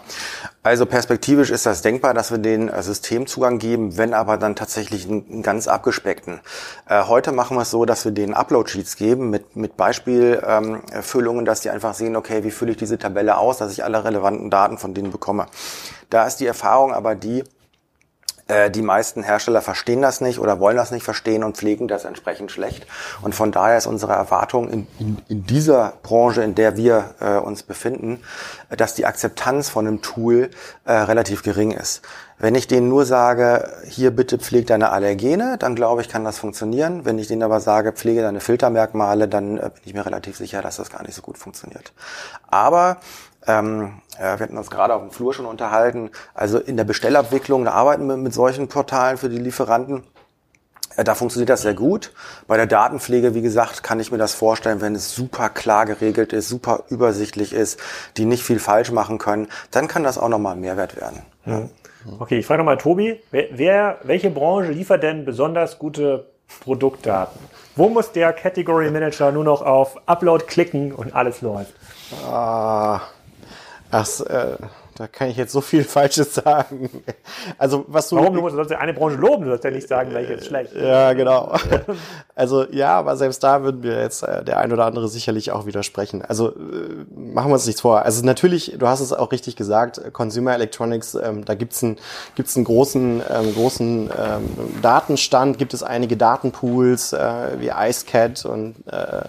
also perspektivisch ist das denkbar, dass wir den äh, Systemzugang geben, wenn aber dann tatsächlich einen, ganz abgespeckten. Äh, heute machen wir es so, dass wir denen Upload-Sheets geben mit, mit Beispielfüllungen, ähm, dass die einfach sehen, okay, wie fülle ich diese Tabelle aus, dass ich alle relevanten Daten von denen bekomme. Da ist die Erfahrung aber die, äh, die meisten Hersteller verstehen das nicht oder wollen das nicht verstehen und pflegen das entsprechend schlecht. Und von daher ist unsere Erwartung in, in, in dieser Branche, in der wir äh, uns befinden, dass die Akzeptanz von einem Tool äh, relativ gering ist. Wenn ich denen nur sage, hier bitte pflege deine Allergene, dann glaube ich, kann das funktionieren. Wenn ich denen aber sage, pflege deine Filtermerkmale, dann äh, bin ich mir relativ sicher, dass das gar nicht so gut funktioniert. Aber ähm, ja, wir hatten uns gerade auf dem Flur schon unterhalten. Also in der Bestellabwicklung, da arbeiten wir mit solchen Portalen für die Lieferanten. Äh, da funktioniert das sehr gut. Bei der Datenpflege, wie gesagt, kann ich mir das vorstellen, wenn es super klar geregelt ist, super übersichtlich ist, die nicht viel falsch machen können, dann kann das auch nochmal ein Mehrwert werden. Ja. Okay, ich frage nochmal Tobi, wer, wer, welche Branche liefert denn besonders gute Produktdaten? Wo muss der Category Manager nur noch auf Upload klicken und alles läuft? Ah, Ach, äh, da kann ich jetzt so viel <laughs> Falsches sagen. Also was du. Warum? Du musst ja eine Branche loben, du sollst ja nicht sagen, welche ist schlecht. Ja, genau. <laughs> Also ja, aber selbst da würden wir jetzt äh, der ein oder andere sicherlich auch widersprechen. Also äh, machen wir uns nichts vor. Also natürlich, du hast es auch richtig gesagt, Consumer Electronics, ähm, da gibt's einen, gibt's einen großen, ähm, großen ähm, Datenstand, gibt es einige Datenpools äh, wie IceCat und äh,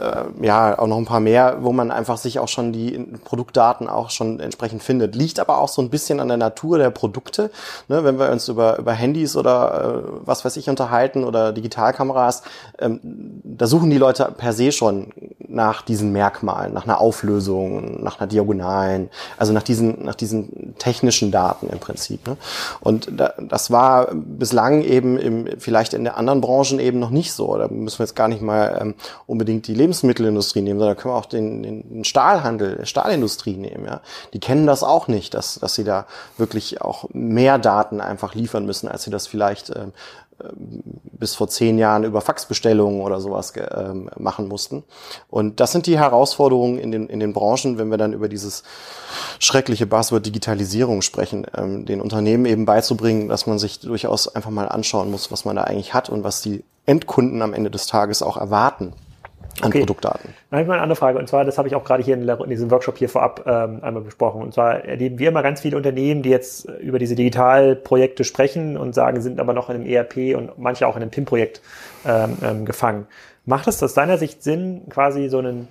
äh, ja auch noch ein paar mehr, wo man einfach sich auch schon die Produktdaten auch schon entsprechend findet. Liegt aber auch so ein bisschen an der Natur der Produkte. Ne, wenn wir uns über, über Handys oder äh, was weiß ich unterhalten oder Digitalkameras, ähm, da suchen die Leute per se schon nach diesen Merkmalen, nach einer Auflösung, nach einer Diagonalen, also nach diesen, nach diesen technischen Daten im Prinzip. Ne? Und da, das war bislang eben im, vielleicht in der anderen Branchen eben noch nicht so. Da müssen wir jetzt gar nicht mal ähm, unbedingt die Lebensmittelindustrie nehmen, sondern können wir auch den, den Stahlhandel, Stahlindustrie nehmen. Ja? Die kennen das auch nicht, dass, dass sie da wirklich auch mehr Daten einfach liefern müssen, als sie das vielleicht ähm, ähm bis vor zehn Jahren über Faxbestellungen oder sowas ähm, machen mussten. Und das sind die Herausforderungen in den, in den Branchen, wenn wir dann über dieses schreckliche Buzzword Digitalisierung sprechen, ähm, den Unternehmen eben beizubringen, dass man sich durchaus einfach mal anschauen muss, was man da eigentlich hat und was die Endkunden am Ende des Tages auch erwarten an okay. Produktdaten. Dann habe ich mal eine andere Frage. Und zwar, das habe ich auch gerade hier in, diesem Workshop hier vorab ähm, einmal besprochen. Und zwar erleben wir immer ganz viele Unternehmen, die jetzt über diese Digitalprojekte sprechen und sagen, sind aber noch in einem ERP und manche auch in einem PIM-Projekt ähm, ähm, gefangen. Macht es aus deiner Sicht Sinn, quasi so einen,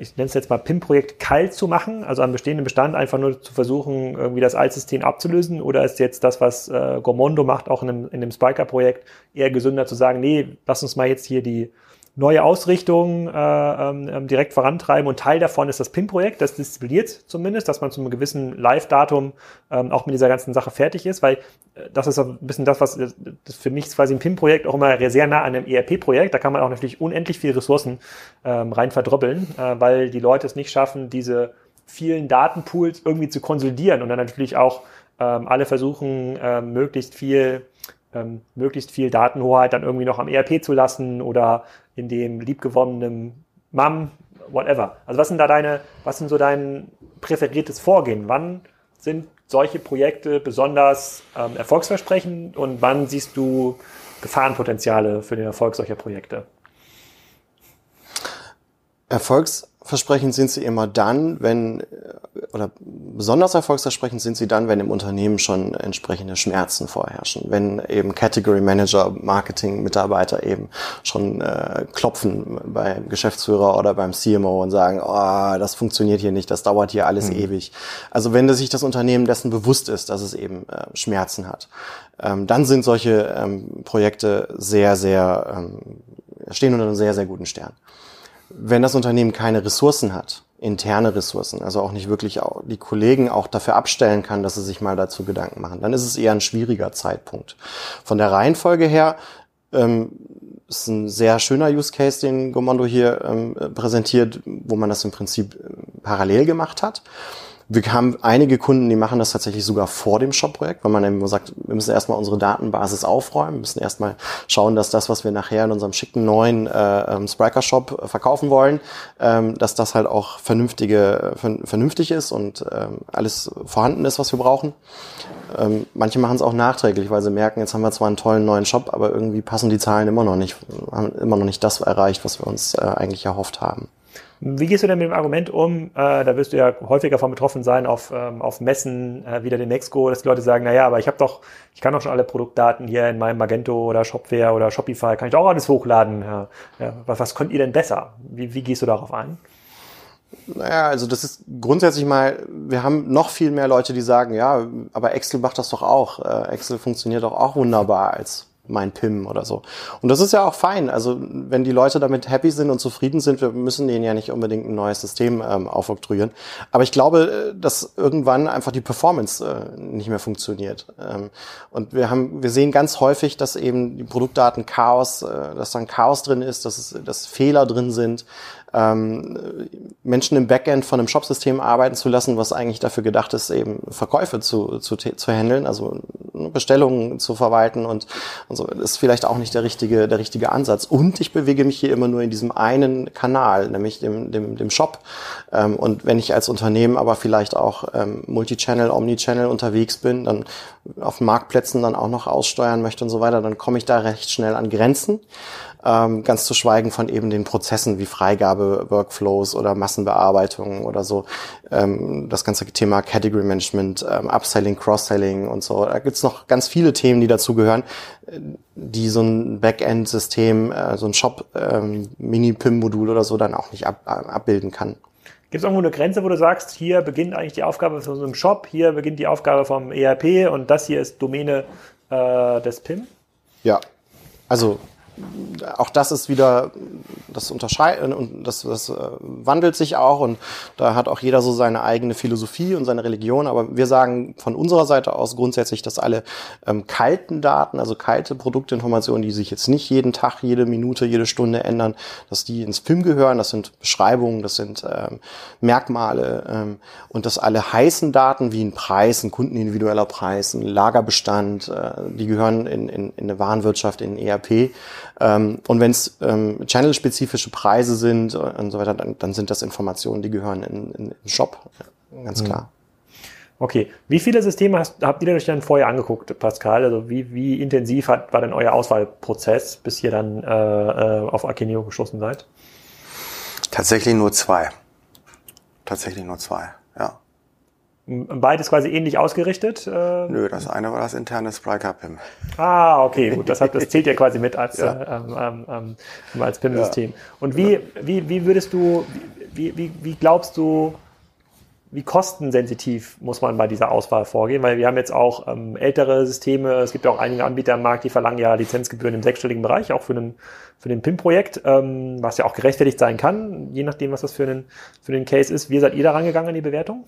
ich nenne es jetzt mal PIM-Projekt kalt zu machen, also am bestehenden Bestand einfach nur zu versuchen, irgendwie das Altsystem abzulösen? Oder ist jetzt das, was äh, Gormondo macht, auch in einem, in einem Spiker-Projekt, eher gesünder zu sagen, nee, lass uns mal jetzt hier die neue Ausrichtungen äh, ähm, ähm, direkt vorantreiben. Und Teil davon ist das PIN-Projekt, das diszipliniert zumindest, dass man zu einem gewissen Live-Datum ähm, auch mit dieser ganzen Sache fertig ist, weil äh, das ist ein bisschen das, was das für mich quasi ein PIN-Projekt auch immer sehr nah an einem ERP-Projekt. Da kann man auch natürlich unendlich viele Ressourcen ähm, rein verdroppeln, äh, weil die Leute es nicht schaffen, diese vielen Datenpools irgendwie zu konsolidieren und dann natürlich auch ähm, alle versuchen, ähm, möglichst viel ähm, möglichst viel Datenhoheit dann irgendwie noch am ERP zu lassen oder in dem liebgewonnenen MAM, whatever. Also was sind da deine, was sind so dein präferiertes Vorgehen? Wann sind solche Projekte besonders ähm, erfolgsversprechend und wann siehst du Gefahrenpotenziale für den Erfolg solcher Projekte? Erfolgs Versprechend sind sie immer dann, wenn, oder besonders erfolgsversprechend sind sie dann, wenn im Unternehmen schon entsprechende Schmerzen vorherrschen. Wenn eben Category Manager, Marketing Mitarbeiter eben schon äh, klopfen beim Geschäftsführer oder beim CMO und sagen, oh, das funktioniert hier nicht, das dauert hier alles mhm. ewig. Also wenn sich das Unternehmen dessen bewusst ist, dass es eben äh, Schmerzen hat, ähm, dann sind solche ähm, Projekte sehr, sehr, ähm, stehen unter einem sehr, sehr guten Stern wenn das Unternehmen keine Ressourcen hat, interne Ressourcen, also auch nicht wirklich die Kollegen auch dafür abstellen kann, dass sie sich mal dazu Gedanken machen, dann ist es eher ein schwieriger Zeitpunkt. Von der Reihenfolge her ähm, ist ein sehr schöner Use Case, den Gomondo hier ähm, präsentiert, wo man das im Prinzip äh, parallel gemacht hat. Wir haben einige Kunden, die machen das tatsächlich sogar vor dem Shop-Projekt, weil man immer sagt, wir müssen erstmal unsere Datenbasis aufräumen, müssen erstmal schauen, dass das, was wir nachher in unserem schicken neuen äh, ähm, Spriker-Shop verkaufen wollen, ähm, dass das halt auch vernünftige, vernünftig ist und ähm, alles vorhanden ist, was wir brauchen. Ähm, manche machen es auch nachträglich, weil sie merken, jetzt haben wir zwar einen tollen neuen Shop, aber irgendwie passen die Zahlen immer noch nicht, haben immer noch nicht das erreicht, was wir uns äh, eigentlich erhofft haben. Wie gehst du denn mit dem Argument um? Äh, da wirst du ja häufiger von betroffen sein auf, ähm, auf Messen, äh, wieder den Nexco, dass die Leute sagen, naja, aber ich habe doch, ich kann doch schon alle Produktdaten hier in meinem Magento oder Shopware oder Shopify, kann ich doch auch alles hochladen. Ja, ja, was, was könnt ihr denn besser? Wie, wie gehst du darauf ein? Naja, also das ist grundsätzlich mal, wir haben noch viel mehr Leute, die sagen, ja, aber Excel macht das doch auch. Äh, Excel funktioniert doch auch wunderbar als mein PIM oder so. Und das ist ja auch fein. Also wenn die Leute damit happy sind und zufrieden sind, wir müssen denen ja nicht unbedingt ein neues System ähm, aufoktroyieren. Aber ich glaube, äh, dass irgendwann einfach die Performance äh, nicht mehr funktioniert. Ähm, und wir haben, wir sehen ganz häufig, dass eben die Produktdaten Chaos, äh, dass dann Chaos drin ist, dass es, dass Fehler drin sind, ähm, Menschen im Backend von einem Shopsystem arbeiten zu lassen, was eigentlich dafür gedacht ist, eben Verkäufe zu, zu, zu handeln, also Bestellungen zu verwalten und, und so, ist vielleicht auch nicht der richtige, der richtige Ansatz. Und ich bewege mich hier immer nur in diesem einen Kanal, nämlich dem, dem, dem Shop. Ähm, und wenn ich als Unternehmen aber vielleicht auch ähm, Multichannel, Omnichannel unterwegs bin, dann auf Marktplätzen dann auch noch aussteuern möchte und so weiter, dann komme ich da recht schnell an Grenzen. Ähm, ganz zu schweigen von eben den Prozessen wie Freigabe, Workflows oder Massenbearbeitung oder so. Ähm, das ganze Thema Category Management, ähm, Upselling, Cross-Selling und so. Da gibt's noch ganz viele Themen, die dazugehören, die so ein Backend-System, äh, so ein Shop-Mini-PIM-Modul ähm, oder so dann auch nicht ab, abbilden kann. Gibt es irgendwo eine Grenze, wo du sagst, hier beginnt eigentlich die Aufgabe von so einem Shop, hier beginnt die Aufgabe vom ERP und das hier ist Domäne äh, des PIM? Ja, also auch das ist wieder, das unterscheidet und das, das äh, wandelt sich auch und da hat auch jeder so seine eigene Philosophie und seine Religion. Aber wir sagen von unserer Seite aus grundsätzlich, dass alle ähm, kalten Daten, also kalte Produktinformationen, die sich jetzt nicht jeden Tag, jede Minute, jede Stunde ändern, dass die ins PIM gehören. Das sind Beschreibungen, das sind ähm, Merkmale ähm, und dass alle heißen Daten wie ein Preis, ein kundenindividueller Preis, ein Lagerbestand, äh, die gehören in, in, in eine Warenwirtschaft, in ERP. Ähm, und wenn es ähm, channelspezifische Preise sind und so weiter, dann, dann sind das Informationen, die gehören in, in, in den Shop, ganz mhm. klar. Okay, wie viele Systeme hast, habt ihr euch dann vorher angeguckt, Pascal? Also wie, wie intensiv hat, war denn euer Auswahlprozess, bis ihr dann äh, äh auf Akeneo gestoßen seid? Tatsächlich nur zwei. Tatsächlich nur zwei, ja. Beides quasi ähnlich ausgerichtet? Äh? Nö, das eine war das interne Spryker-PIM. Ah, okay, gut. Das, hat, das zählt ja quasi mit als, <laughs> ja. äh, ähm, ähm, ähm als PIM-System. Ja. Und wie, wie, wie würdest du, wie, wie, wie glaubst du, wie kostensensitiv muss man bei dieser Auswahl vorgehen? Weil wir haben jetzt auch ähm, ältere Systeme, es gibt ja auch einige Anbieter am Markt, die verlangen ja Lizenzgebühren im sechsstelligen Bereich, auch für, einen, für den PIM-Projekt, ähm, was ja auch gerechtfertigt sein kann, je nachdem, was das für einen, für den Case ist. Wie seid ihr da rangegangen an die Bewertung?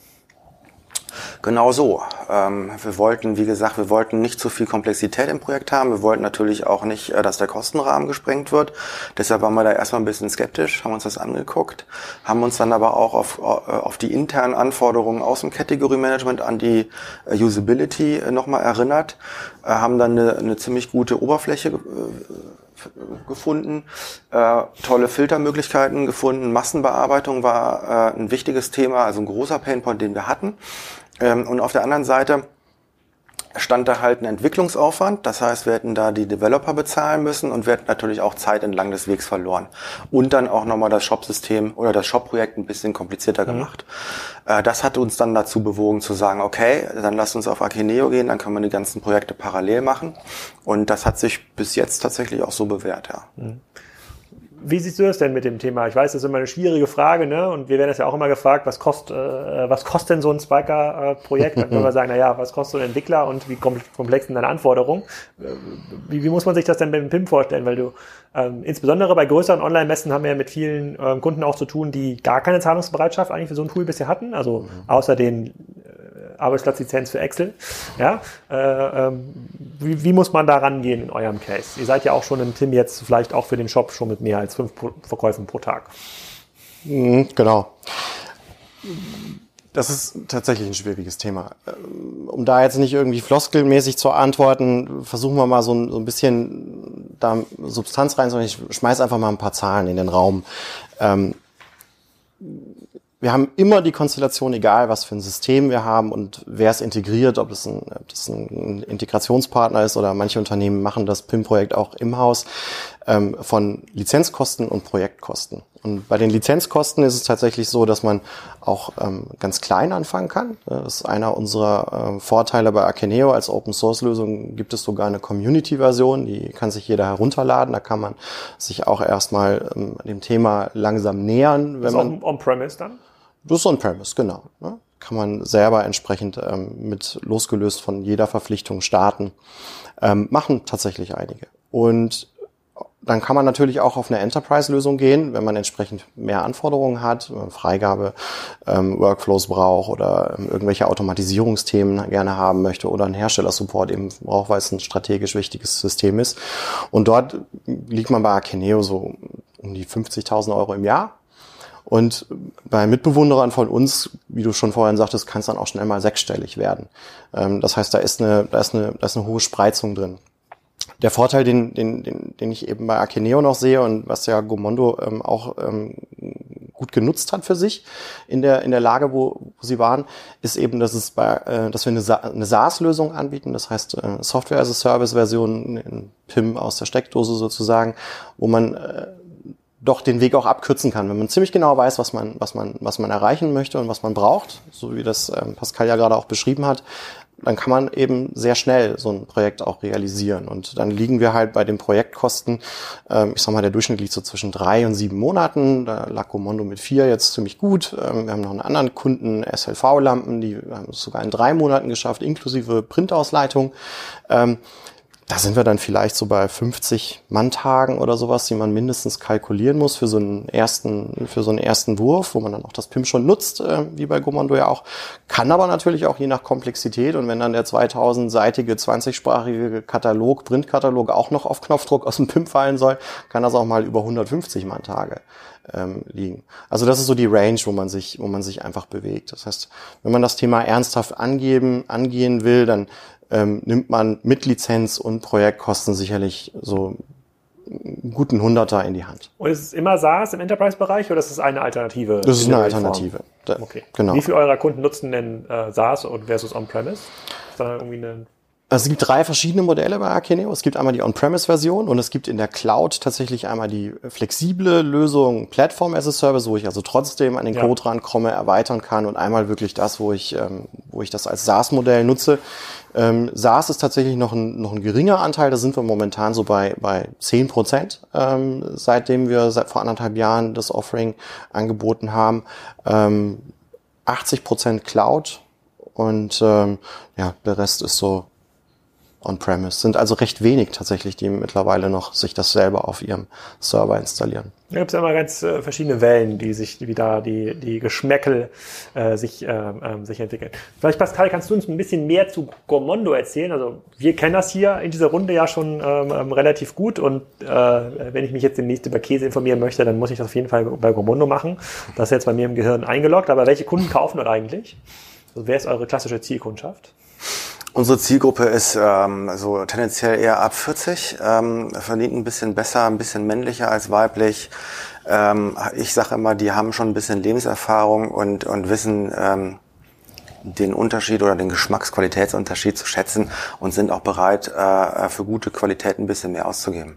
Genau so. Ähm, wir wollten, wie gesagt, wir wollten nicht zu viel Komplexität im Projekt haben. Wir wollten natürlich auch nicht, äh, dass der Kostenrahmen gesprengt wird. Deshalb waren wir da erstmal ein bisschen skeptisch, haben uns das angeguckt, haben uns dann aber auch auf, äh, auf die internen Anforderungen aus dem Category Management an die äh, Usability nochmal erinnert, haben dann eine, eine ziemlich gute Oberfläche gefunden, äh, tolle Filtermöglichkeiten gefunden. Massenbearbeitung war äh, ein wichtiges Thema, also ein großer Painpoint, den wir hatten. Ähm, und auf der anderen Seite stand da halt ein Entwicklungsaufwand. Das heißt, wir hätten da die Developer bezahlen müssen und wir hätten natürlich auch Zeit entlang des Wegs verloren. Und dann auch nochmal das Shop-System oder das Shop-Projekt ein bisschen komplizierter mhm. gemacht. Äh, das hat uns dann dazu bewogen zu sagen, okay, dann lasst uns auf Akineo gehen, dann können wir die ganzen Projekte parallel machen. Und das hat sich bis jetzt tatsächlich auch so bewährt, ja. Mhm. Wie siehst du das denn mit dem Thema? Ich weiß, das ist immer eine schwierige Frage, ne? Und wir werden das ja auch immer gefragt, was kostet, äh, was kostet denn so ein Spiker-Projekt? Dann können wir <laughs> sagen, na ja, was kostet so ein Entwickler und wie komplex sind deine Anforderungen? Äh, wie, wie muss man sich das denn beim PIM vorstellen? Weil du, ähm, insbesondere bei größeren Online-Messen haben wir ja mit vielen ähm, Kunden auch zu tun, die gar keine Zahlungsbereitschaft eigentlich für so ein Tool bisher hatten. Also mhm. außer den Arbeitsplatzlizenz für Excel. Ja, äh, ähm, wie, wie, muss man da rangehen in eurem Case? Ihr seid ja auch schon im Tim jetzt vielleicht auch für den Shop schon mit mehr als fünf Verkäufen pro Tag. Mhm, genau. Das ist tatsächlich ein schwieriges Thema. Ähm, um da jetzt nicht irgendwie floskelmäßig zu antworten, versuchen wir mal so ein, so ein bisschen da Substanz rein, sondern ich schmeiß einfach mal ein paar Zahlen in den Raum. Ähm, wir haben immer die Konstellation, egal was für ein System wir haben und wer es integriert, ob es ein, ob das ein Integrationspartner ist oder manche Unternehmen machen das PIM-Projekt auch im Haus, ähm, von Lizenzkosten und Projektkosten. Und bei den Lizenzkosten ist es tatsächlich so, dass man auch ähm, ganz klein anfangen kann. Das ist einer unserer äh, Vorteile bei Akeneo. Als Open-Source-Lösung gibt es sogar eine Community-Version, die kann sich jeder herunterladen. Da kann man sich auch erstmal ähm, dem Thema langsam nähern. Wenn das ist man on-premise dann? Das ist on-premise, genau. Ne? Kann man selber entsprechend ähm, mit losgelöst von jeder Verpflichtung starten. Ähm, machen tatsächlich einige. Und dann kann man natürlich auch auf eine Enterprise-Lösung gehen, wenn man entsprechend mehr Anforderungen hat, Freigabe, ähm, Workflows braucht oder ähm, irgendwelche Automatisierungsthemen gerne haben möchte oder einen Herstellersupport eben braucht, weil es ein strategisch wichtiges System ist. Und dort liegt man bei Akeneo so um die 50.000 Euro im Jahr und bei Mitbewunderern von uns, wie du schon vorhin sagtest, kann es dann auch schnell mal sechsstellig werden. Ähm, das heißt, da ist eine, da ist eine, da ist eine hohe Spreizung drin. Der Vorteil, den, den, den, den ich eben bei Akeneo noch sehe und was ja Gomondo ähm, auch ähm, gut genutzt hat für sich in der, in der Lage, wo, wo sie waren, ist eben, dass, es bei, äh, dass wir eine, eine SaaS-Lösung anbieten, das heißt äh, Software as a Service-Version in PIM aus der Steckdose sozusagen, wo man äh, doch den Weg auch abkürzen kann, wenn man ziemlich genau weiß, was man, was man, was man erreichen möchte und was man braucht, so wie das ähm, Pascal ja gerade auch beschrieben hat, dann kann man eben sehr schnell so ein Projekt auch realisieren. Und dann liegen wir halt bei den Projektkosten, ähm, ich sag mal, der Durchschnitt liegt so zwischen drei und sieben Monaten. Da lag Comondo mit vier jetzt ziemlich gut. Ähm, wir haben noch einen anderen Kunden, SLV-Lampen, die haben es sogar in drei Monaten geschafft, inklusive Printausleitung. Ähm, da sind wir dann vielleicht so bei 50 Manntagen oder sowas, die man mindestens kalkulieren muss für so einen ersten, für so einen ersten Wurf, wo man dann auch das PIM schon nutzt, äh, wie bei Gomondo ja auch. Kann aber natürlich auch je nach Komplexität und wenn dann der 2000-seitige, 20-sprachige Katalog, Printkatalog auch noch auf Knopfdruck aus dem PIM fallen soll, kann das auch mal über 150 Manntage ähm, liegen. Also das ist so die Range, wo man sich, wo man sich einfach bewegt. Das heißt, wenn man das Thema ernsthaft angeben, angehen will, dann ähm, nimmt man mit Lizenz und Projektkosten sicherlich so einen guten Hunderter in die Hand. Und ist es immer SaaS im Enterprise-Bereich oder ist es eine Alternative? Das ist eine Alternative. Okay. Genau. Wie viele eurer Kunden nutzen denn äh, SaaS und versus On-Premise? Ist da irgendwie eine es gibt drei verschiedene Modelle bei Akeneo. Es gibt einmal die On-Premise-Version und es gibt in der Cloud tatsächlich einmal die flexible Lösung Platform as a Service, wo ich also trotzdem an den Code ja. rankomme, erweitern kann und einmal wirklich das, wo ich, ähm, wo ich das als SaaS-Modell nutze. Ähm, SaaS ist tatsächlich noch ein, noch ein geringer Anteil, da sind wir momentan so bei, bei 10 Prozent, ähm, seitdem wir seit vor anderthalb Jahren das Offering angeboten haben. Ähm, 80 Prozent Cloud und ähm, ja, der Rest ist so on-premise. Sind also recht wenig tatsächlich, die mittlerweile noch sich das selber auf ihrem Server installieren. Da gibt es ja immer ganz äh, verschiedene Wellen, die sich, wie da die, die Geschmäckel äh, sich, äh, äh, sich entwickeln. Vielleicht, Pascal, kannst du uns ein bisschen mehr zu Gomondo erzählen? Also wir kennen das hier in dieser Runde ja schon ähm, ähm, relativ gut und äh, wenn ich mich jetzt demnächst über Käse informieren möchte, dann muss ich das auf jeden Fall bei Gomondo machen. Das ist jetzt bei mir im Gehirn eingeloggt. Aber welche Kunden kaufen dort eigentlich? Also wer ist eure klassische Zielkundschaft? Unsere Zielgruppe ist ähm, so tendenziell eher ab 40, ähm, verdient ein bisschen besser, ein bisschen männlicher als weiblich. Ähm, ich sage immer, die haben schon ein bisschen Lebenserfahrung und, und wissen ähm, den Unterschied oder den Geschmacksqualitätsunterschied zu schätzen und sind auch bereit, äh, für gute Qualität ein bisschen mehr auszugeben.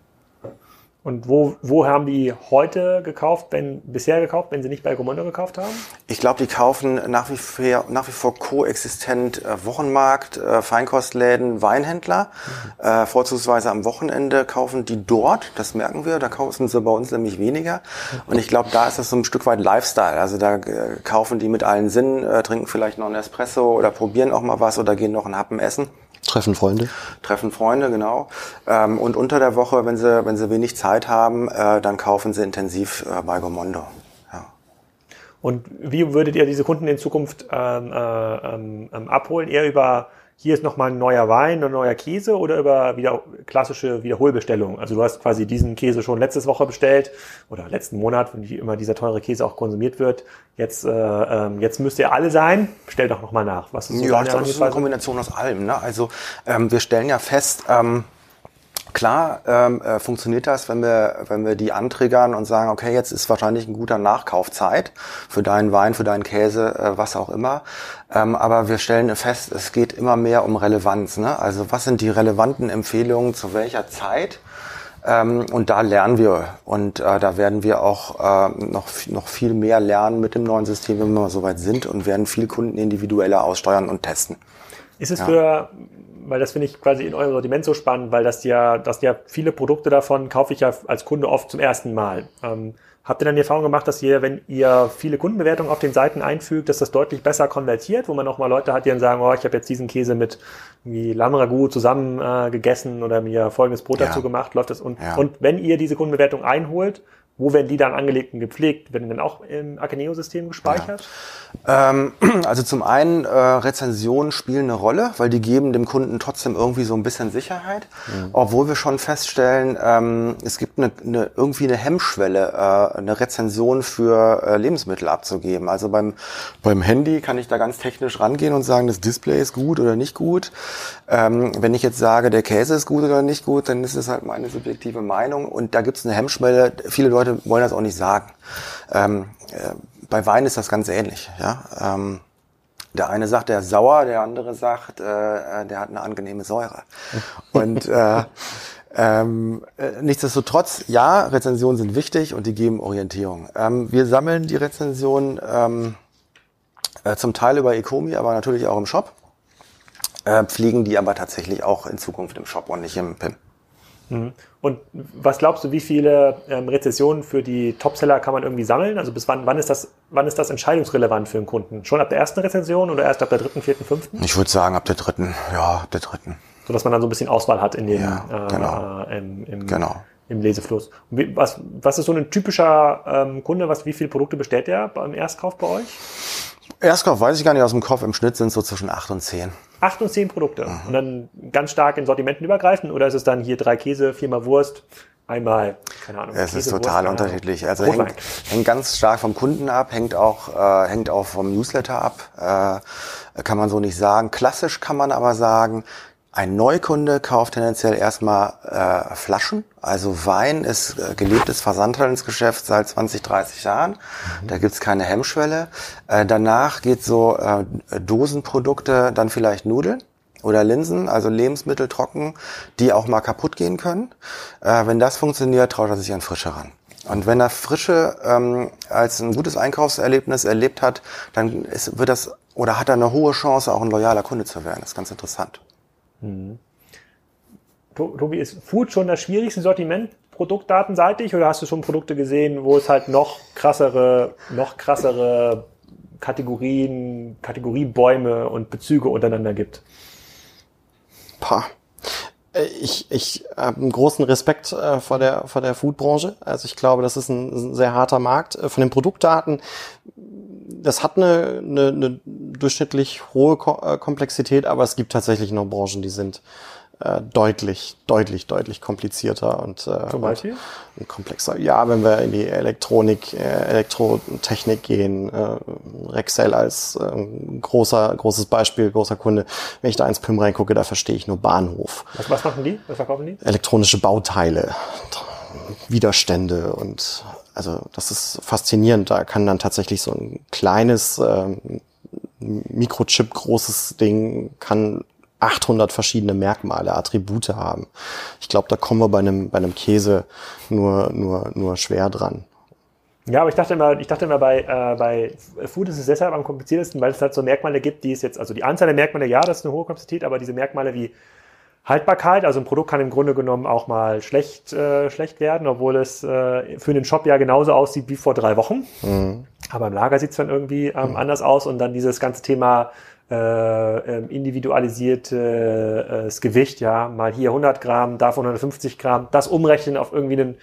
Und wo, wo haben die heute gekauft, wenn bisher gekauft, wenn sie nicht bei Gomondo gekauft haben? Ich glaube, die kaufen nach wie vor, nach wie vor koexistent äh, Wochenmarkt, äh, Feinkostläden, Weinhändler. Mhm. Äh, vorzugsweise am Wochenende kaufen die dort, das merken wir, da kaufen sie bei uns nämlich weniger. Und ich glaube, da ist das so ein Stück weit Lifestyle. Also da äh, kaufen die mit allen Sinnen, äh, trinken vielleicht noch einen Espresso oder probieren auch mal was oder gehen noch einen Happen essen. Treffen Freunde. Treffen Freunde, genau. Ähm, und unter der Woche, wenn sie, wenn sie wenig Zeit haben, äh, dann kaufen sie intensiv äh, bei Gomondo. Ja. Und wie würdet ihr diese Kunden in Zukunft ähm, äh, ähm, ähm abholen? Eher über hier ist nochmal ein neuer Wein, ein neuer Käse oder über wieder klassische Wiederholbestellung? Also du hast quasi diesen Käse schon letztes Woche bestellt oder letzten Monat, wenn immer dieser teure Käse auch konsumiert wird. Jetzt, äh, ähm, jetzt müsst ihr alle sein. Bestell doch nochmal nach. Was ist so ja, ich glaube, das ist eine Kombination aus allem. Ne? Also ähm, wir stellen ja fest, ähm, Klar ähm, äh, funktioniert das, wenn wir, wenn wir die antriggern und sagen, okay, jetzt ist wahrscheinlich ein guter Nachkaufzeit für deinen Wein, für deinen Käse, äh, was auch immer. Ähm, aber wir stellen fest, es geht immer mehr um Relevanz. Ne? Also was sind die relevanten Empfehlungen zu welcher Zeit? Ähm, und da lernen wir und äh, da werden wir auch äh, noch, noch viel mehr lernen mit dem neuen System, wenn wir mal soweit sind und werden viel Kunden individueller aussteuern und testen. Ist es ja. für weil das finde ich quasi in eurem Sortiment so spannend, weil das ja, das ja viele Produkte davon kaufe ich ja als Kunde oft zum ersten Mal. Ähm, habt ihr dann die Erfahrung gemacht, dass ihr, wenn ihr viele Kundenbewertungen auf den Seiten einfügt, dass das deutlich besser konvertiert, wo man auch mal Leute hat, die dann sagen, oh, ich habe jetzt diesen Käse mit wie Lammragout zusammen äh, gegessen oder mir folgendes Brot ja. dazu gemacht, läuft das und, ja. und wenn ihr diese Kundenbewertung einholt, wo werden die dann angelegt und gepflegt? Werden die dann auch im Akeneo-System gespeichert? Ja. Ähm, <clears throat> also zum einen äh, Rezensionen spielen eine Rolle, weil die geben dem Kunden trotzdem irgendwie so ein bisschen Sicherheit, mhm. obwohl wir schon feststellen, ähm, es gibt eine, eine, irgendwie eine Hemmschwelle, äh, eine Rezension für äh, Lebensmittel abzugeben. Also beim beim Handy kann ich da ganz technisch rangehen und sagen, das Display ist gut oder nicht gut. Ähm, wenn ich jetzt sage, der Käse ist gut oder nicht gut, dann ist es halt meine subjektive Meinung und da gibt es eine Hemmschwelle. Viele Leute Leute wollen das auch nicht sagen. Ähm, äh, bei Wein ist das ganz ähnlich. Ja? Ähm, der eine sagt, der ist sauer, der andere sagt, äh, äh der hat eine angenehme Säure. Und äh, <laughs> ähm, äh, nichtsdestotrotz, ja, Rezensionen sind wichtig und die geben Orientierung. Ähm, wir sammeln die Rezensionen ähm, äh, zum Teil über Ecomi, aber natürlich auch im Shop. Äh, pflegen die aber tatsächlich auch in Zukunft im Shop und nicht im PIM. Mhm. Und was glaubst du, wie viele ähm, Rezessionen für die Topseller kann man irgendwie sammeln? Also bis wann, wann ist das, wann ist das entscheidungsrelevant für einen Kunden? Schon ab der ersten Rezension oder erst ab der dritten, vierten, fünften? Ich würde sagen ab der dritten, ja, ab der dritten. So dass man dann so ein bisschen Auswahl hat in dem, ja, genau. äh, im, im, genau. im Lesefluss. Wie, was, was ist so ein typischer ähm, Kunde? Was, wie viele Produkte bestellt der beim Erstkauf bei euch? Erstkauf weiß ich gar nicht aus dem Kopf. Im Schnitt sind es so zwischen acht und zehn acht und zehn Produkte mhm. und dann ganz stark in Sortimenten übergreifen oder ist es dann hier drei Käse, viermal Wurst, einmal, keine Ahnung. Es ist total Wurst, unterschiedlich. Also hängt, hängt, ganz stark vom Kunden ab, hängt auch, äh, hängt auch vom Newsletter ab. Äh, kann man so nicht sagen. Klassisch kann man aber sagen, ein Neukunde kauft tendenziell erstmal äh, Flaschen. Also Wein ist äh, gelebtes Versandhandelsgeschäft seit 20, 30 Jahren. Mhm. Da gibt's keine Hemmschwelle. Äh, danach geht so äh, Dosenprodukte, dann vielleicht Nudeln oder Linsen, also Lebensmittel trocken, die auch mal kaputt gehen können. Äh, wenn das funktioniert, traut er sich an Frische ran. Und wenn er Frische ähm, als ein gutes Einkaufserlebnis erlebt hat, dann ist, wird das oder hat er eine hohe Chance, auch ein loyaler Kunde zu werden. Das ist ganz interessant. Mhm. Tobi, ist Food schon das schwierigste Sortiment produktdatenseitig oder hast du schon Produkte gesehen, wo es halt noch krassere, noch krassere Kategorien, Kategoriebäume und Bezüge untereinander gibt? Pah. Äh, ich, ich habe einen großen Respekt äh, vor der, vor der Foodbranche. Also ich glaube, das ist ein, ein sehr harter Markt. Äh, von den Produktdaten das hat eine, eine, eine durchschnittlich hohe äh, Komplexität, aber es gibt tatsächlich noch Branchen, die sind äh, deutlich, deutlich, deutlich komplizierter und, äh, Zum Beispiel? und komplexer. Ja, wenn wir in die Elektronik, äh, Elektrotechnik gehen, äh, Rexel als äh, großer, großes Beispiel, großer Kunde. Wenn ich da ins PIM reingucke, da verstehe ich nur Bahnhof. Was, was machen die? Was verkaufen die? Elektronische Bauteile, Widerstände und also das ist faszinierend. Da kann dann tatsächlich so ein kleines ähm, Mikrochip großes Ding kann 800 verschiedene Merkmale, Attribute haben. Ich glaube, da kommen wir bei einem bei einem Käse nur nur nur schwer dran. Ja, aber ich dachte immer, ich dachte immer bei, äh, bei Food ist es deshalb am kompliziertesten, weil es halt so Merkmale gibt, die es jetzt, also die Anzahl der Merkmale, ja, das ist eine hohe Komplexität, aber diese Merkmale wie Haltbarkeit, also ein Produkt kann im Grunde genommen auch mal schlecht, äh, schlecht werden, obwohl es äh, für den Shop ja genauso aussieht wie vor drei Wochen. Mhm. Aber im Lager sieht es dann irgendwie ähm, mhm. anders aus und dann dieses ganze Thema äh, ähm, individualisiertes äh, Gewicht, ja, mal hier 100 Gramm, davon 150 Gramm, das umrechnen auf irgendwie einen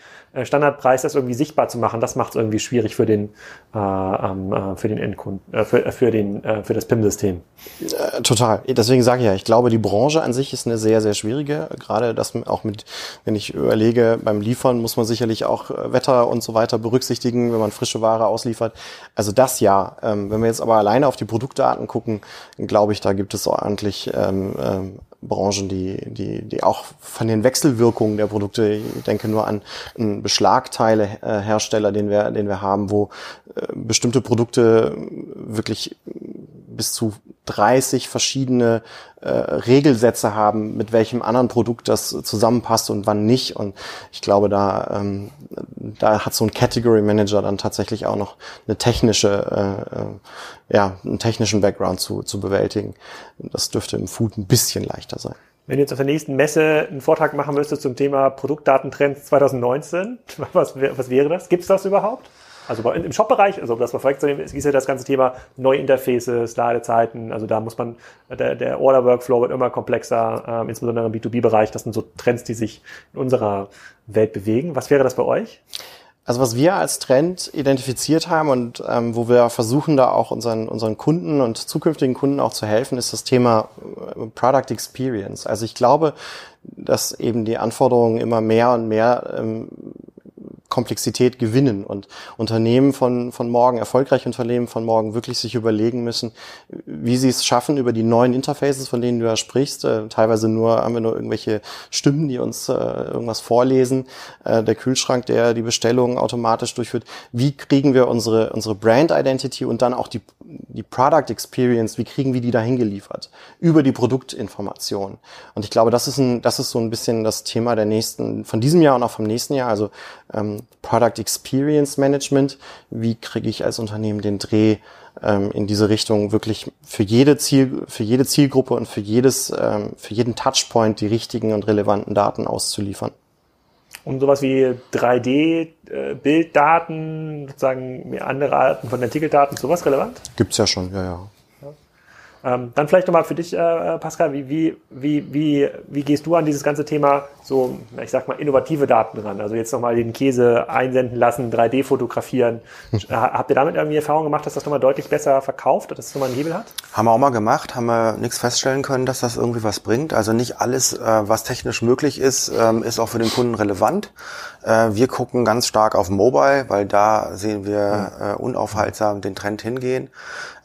Standardpreis, das irgendwie sichtbar zu machen, das macht es irgendwie schwierig für den, äh, äh, für den Endkunden, äh, für, für, den, äh, für das PIM-System. Äh, total. Deswegen sage ich ja, ich glaube, die Branche an sich ist eine sehr, sehr schwierige. Gerade das auch mit, wenn ich überlege, beim Liefern muss man sicherlich auch äh, Wetter und so weiter berücksichtigen, wenn man frische Ware ausliefert. Also das ja. Ähm, wenn wir jetzt aber alleine auf die Produktdaten gucken, glaube ich, da gibt es ordentlich ähm, ähm, Branchen, die, die, die auch von den Wechselwirkungen der Produkte, ich denke nur an einen Beschlagteilehersteller, den wir, den wir haben, wo äh, bestimmte Produkte wirklich bis zu 30 verschiedene äh, Regelsätze haben, mit welchem anderen Produkt das zusammenpasst und wann nicht. Und ich glaube, da, ähm, da hat so ein Category Manager dann tatsächlich auch noch eine technische, äh, äh ja, einen technischen Background zu, zu bewältigen. Das dürfte im Food ein bisschen leichter sein. Wenn du jetzt auf der nächsten Messe einen Vortrag machen müsstest zum Thema Produktdatentrends 2019, <laughs> was, was wäre das? Gibt es das überhaupt? Also im Shop-Bereich, also das war vorwegzunehmen, ist ja das ganze Thema neue Interfaces, Ladezeiten, also da muss man, der, der Order-Workflow wird immer komplexer, ähm, insbesondere im B2B-Bereich, das sind so Trends, die sich in unserer Welt bewegen. Was wäre das bei euch? Also was wir als Trend identifiziert haben und ähm, wo wir versuchen, da auch unseren, unseren Kunden und zukünftigen Kunden auch zu helfen, ist das Thema äh, Product Experience. Also ich glaube, dass eben die Anforderungen immer mehr und mehr ähm, Komplexität gewinnen und Unternehmen von, von morgen, erfolgreiche Unternehmen von morgen wirklich sich überlegen müssen, wie sie es schaffen über die neuen Interfaces, von denen du ja sprichst. Äh, teilweise nur haben wir nur irgendwelche Stimmen, die uns äh, irgendwas vorlesen. Äh, der Kühlschrank, der die Bestellungen automatisch durchführt. Wie kriegen wir unsere, unsere Brand Identity und dann auch die, die Product Experience, wie kriegen wir die dahin geliefert? Über die Produktinformation. Und ich glaube, das ist ein, das ist so ein bisschen das Thema der nächsten, von diesem Jahr und auch vom nächsten Jahr. Also ähm, Product Experience Management. Wie kriege ich als Unternehmen den Dreh ähm, in diese Richtung wirklich für jede Ziel, für jede Zielgruppe und für jedes, ähm, für jeden Touchpoint die richtigen und relevanten Daten auszuliefern? Und sowas wie 3D-Bilddaten, äh, sozusagen andere Arten von Artikeldaten, sowas relevant? Gibt's ja schon, ja, ja. Ähm, dann vielleicht nochmal für dich, äh, äh, Pascal, wie, wie, wie, wie, wie gehst du an dieses ganze Thema so, ich sag mal, innovative Daten ran? Also jetzt nochmal den Käse einsenden lassen, 3D fotografieren. Hm. Habt ihr damit irgendwie Erfahrung gemacht, dass das nochmal deutlich besser verkauft, dass das nochmal einen Hebel hat? Haben wir auch mal gemacht, haben wir nichts feststellen können, dass das irgendwie was bringt. Also nicht alles, äh, was technisch möglich ist, ähm, ist auch für den Kunden relevant. Äh, wir gucken ganz stark auf Mobile, weil da sehen wir hm. äh, unaufhaltsam den Trend hingehen.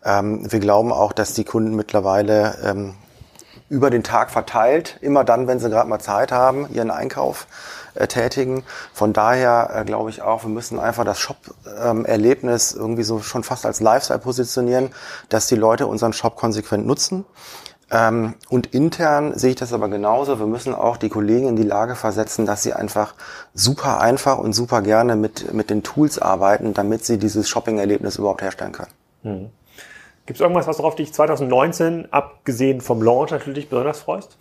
Ähm, wir glauben auch, dass die Kunden mittlerweile ähm, über den Tag verteilt, immer dann, wenn sie gerade mal Zeit haben, ihren Einkauf äh, tätigen. Von daher äh, glaube ich auch, wir müssen einfach das Shop-Erlebnis irgendwie so schon fast als Lifestyle positionieren, dass die Leute unseren Shop konsequent nutzen. Ähm, und intern sehe ich das aber genauso. Wir müssen auch die Kollegen in die Lage versetzen, dass sie einfach super einfach und super gerne mit, mit den Tools arbeiten, damit sie dieses Shopping-Erlebnis überhaupt herstellen können. Mhm. Gibt es irgendwas, was worauf dich 2019, abgesehen vom Launch natürlich, besonders freust?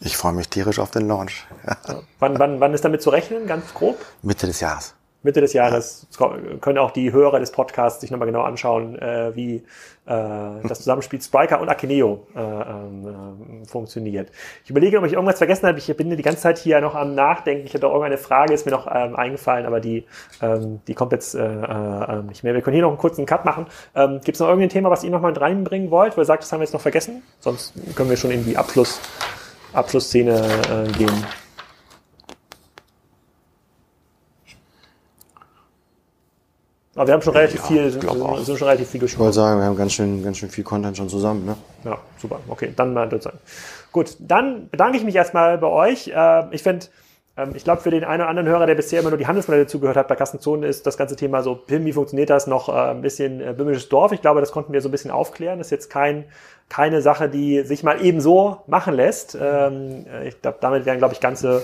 Ich freue mich tierisch auf den Launch. Ja. Wann, wann, wann ist damit zu rechnen, ganz grob? Mitte des Jahres. Mitte des Jahres ja. können auch die Hörer des Podcasts sich nochmal genau anschauen, äh, wie äh, das <laughs> Zusammenspiel Spriker und Akineo äh, äh, funktioniert. Ich überlege, ob ich irgendwas vergessen habe. Ich bin die ganze Zeit hier noch am Nachdenken. Ich hatte auch irgendeine Frage, ist mir noch ähm, eingefallen, aber die, ähm, die kommt jetzt äh, äh, nicht mehr. Wir können hier noch einen kurzen Cut machen. Ähm, Gibt es noch irgendein Thema, was ihr noch mal reinbringen wollt, wo ihr sagt, das haben wir jetzt noch vergessen? Sonst können wir schon in die Abschluss, Abschlussszene äh, gehen. Aber wir haben schon relativ ja, viel, sind, sind, schon relativ viel gesprochen. Ich wollte sagen, wir haben ganz schön, ganz schön viel Content schon zusammen, ne? Ja, super. Okay, dann mal sein. Gut, dann bedanke ich mich erstmal bei euch. Ähm, ich finde, ähm, ich glaube, für den einen oder anderen Hörer, der bisher immer nur die Handelsmodelle zugehört hat, bei Kassenzone ist das ganze Thema so, PIM, wie funktioniert das, noch äh, ein bisschen äh, bimmisches Dorf. Ich glaube, das konnten wir so ein bisschen aufklären. Das ist jetzt kein, keine Sache, die sich mal eben so machen lässt. Ähm, ich glaube, damit werden, glaube ich, ganze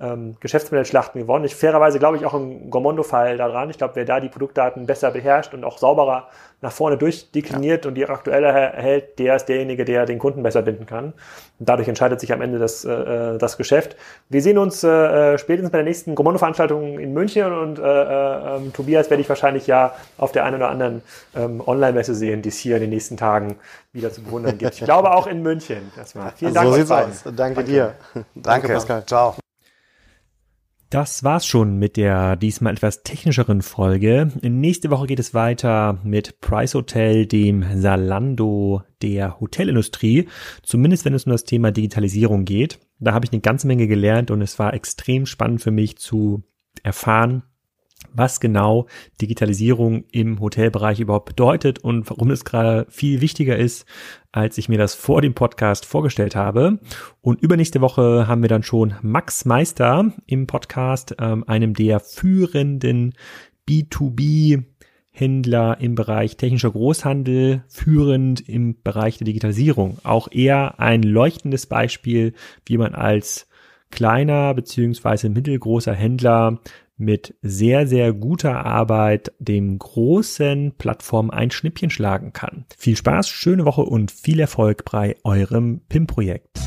ähm, Geschäftsmodellschlachten gewonnen. Ich fairerweise glaube ich auch im Gomondo-Fall daran. Ich glaube, wer da die Produktdaten besser beherrscht und auch sauberer nach vorne durchdekliniert ja. und die aktuelle hält, der ist derjenige, der den Kunden besser binden kann. Und dadurch entscheidet sich am Ende das, äh, äh das Geschäft. Wir sehen uns äh, äh, spätestens bei der nächsten Gomondo-Veranstaltung in München und äh, äh, ähm, Tobias werde ich wahrscheinlich ja auf der einen oder anderen ähm, Online-Messe sehen, die es hier in den nächsten Tagen wieder zu bewundern gibt. Ich glaube auch in München. Erstmal. Vielen Dank. So sieht's aus. Danke, Danke dir. Danke, Danke Pascal. Ciao. Das war's schon mit der diesmal etwas technischeren Folge. Nächste Woche geht es weiter mit Price Hotel, dem Salando der Hotelindustrie. Zumindest wenn es um das Thema Digitalisierung geht. Da habe ich eine ganze Menge gelernt und es war extrem spannend für mich zu erfahren, was genau Digitalisierung im Hotelbereich überhaupt bedeutet und warum es gerade viel wichtiger ist, als ich mir das vor dem Podcast vorgestellt habe. Und übernächste Woche haben wir dann schon Max Meister im Podcast, ähm, einem der führenden B2B Händler im Bereich technischer Großhandel, führend im Bereich der Digitalisierung. Auch eher ein leuchtendes Beispiel, wie man als kleiner beziehungsweise mittelgroßer Händler mit sehr, sehr guter Arbeit dem großen Plattform ein Schnippchen schlagen kann. Viel Spaß, schöne Woche und viel Erfolg bei eurem PIM-Projekt.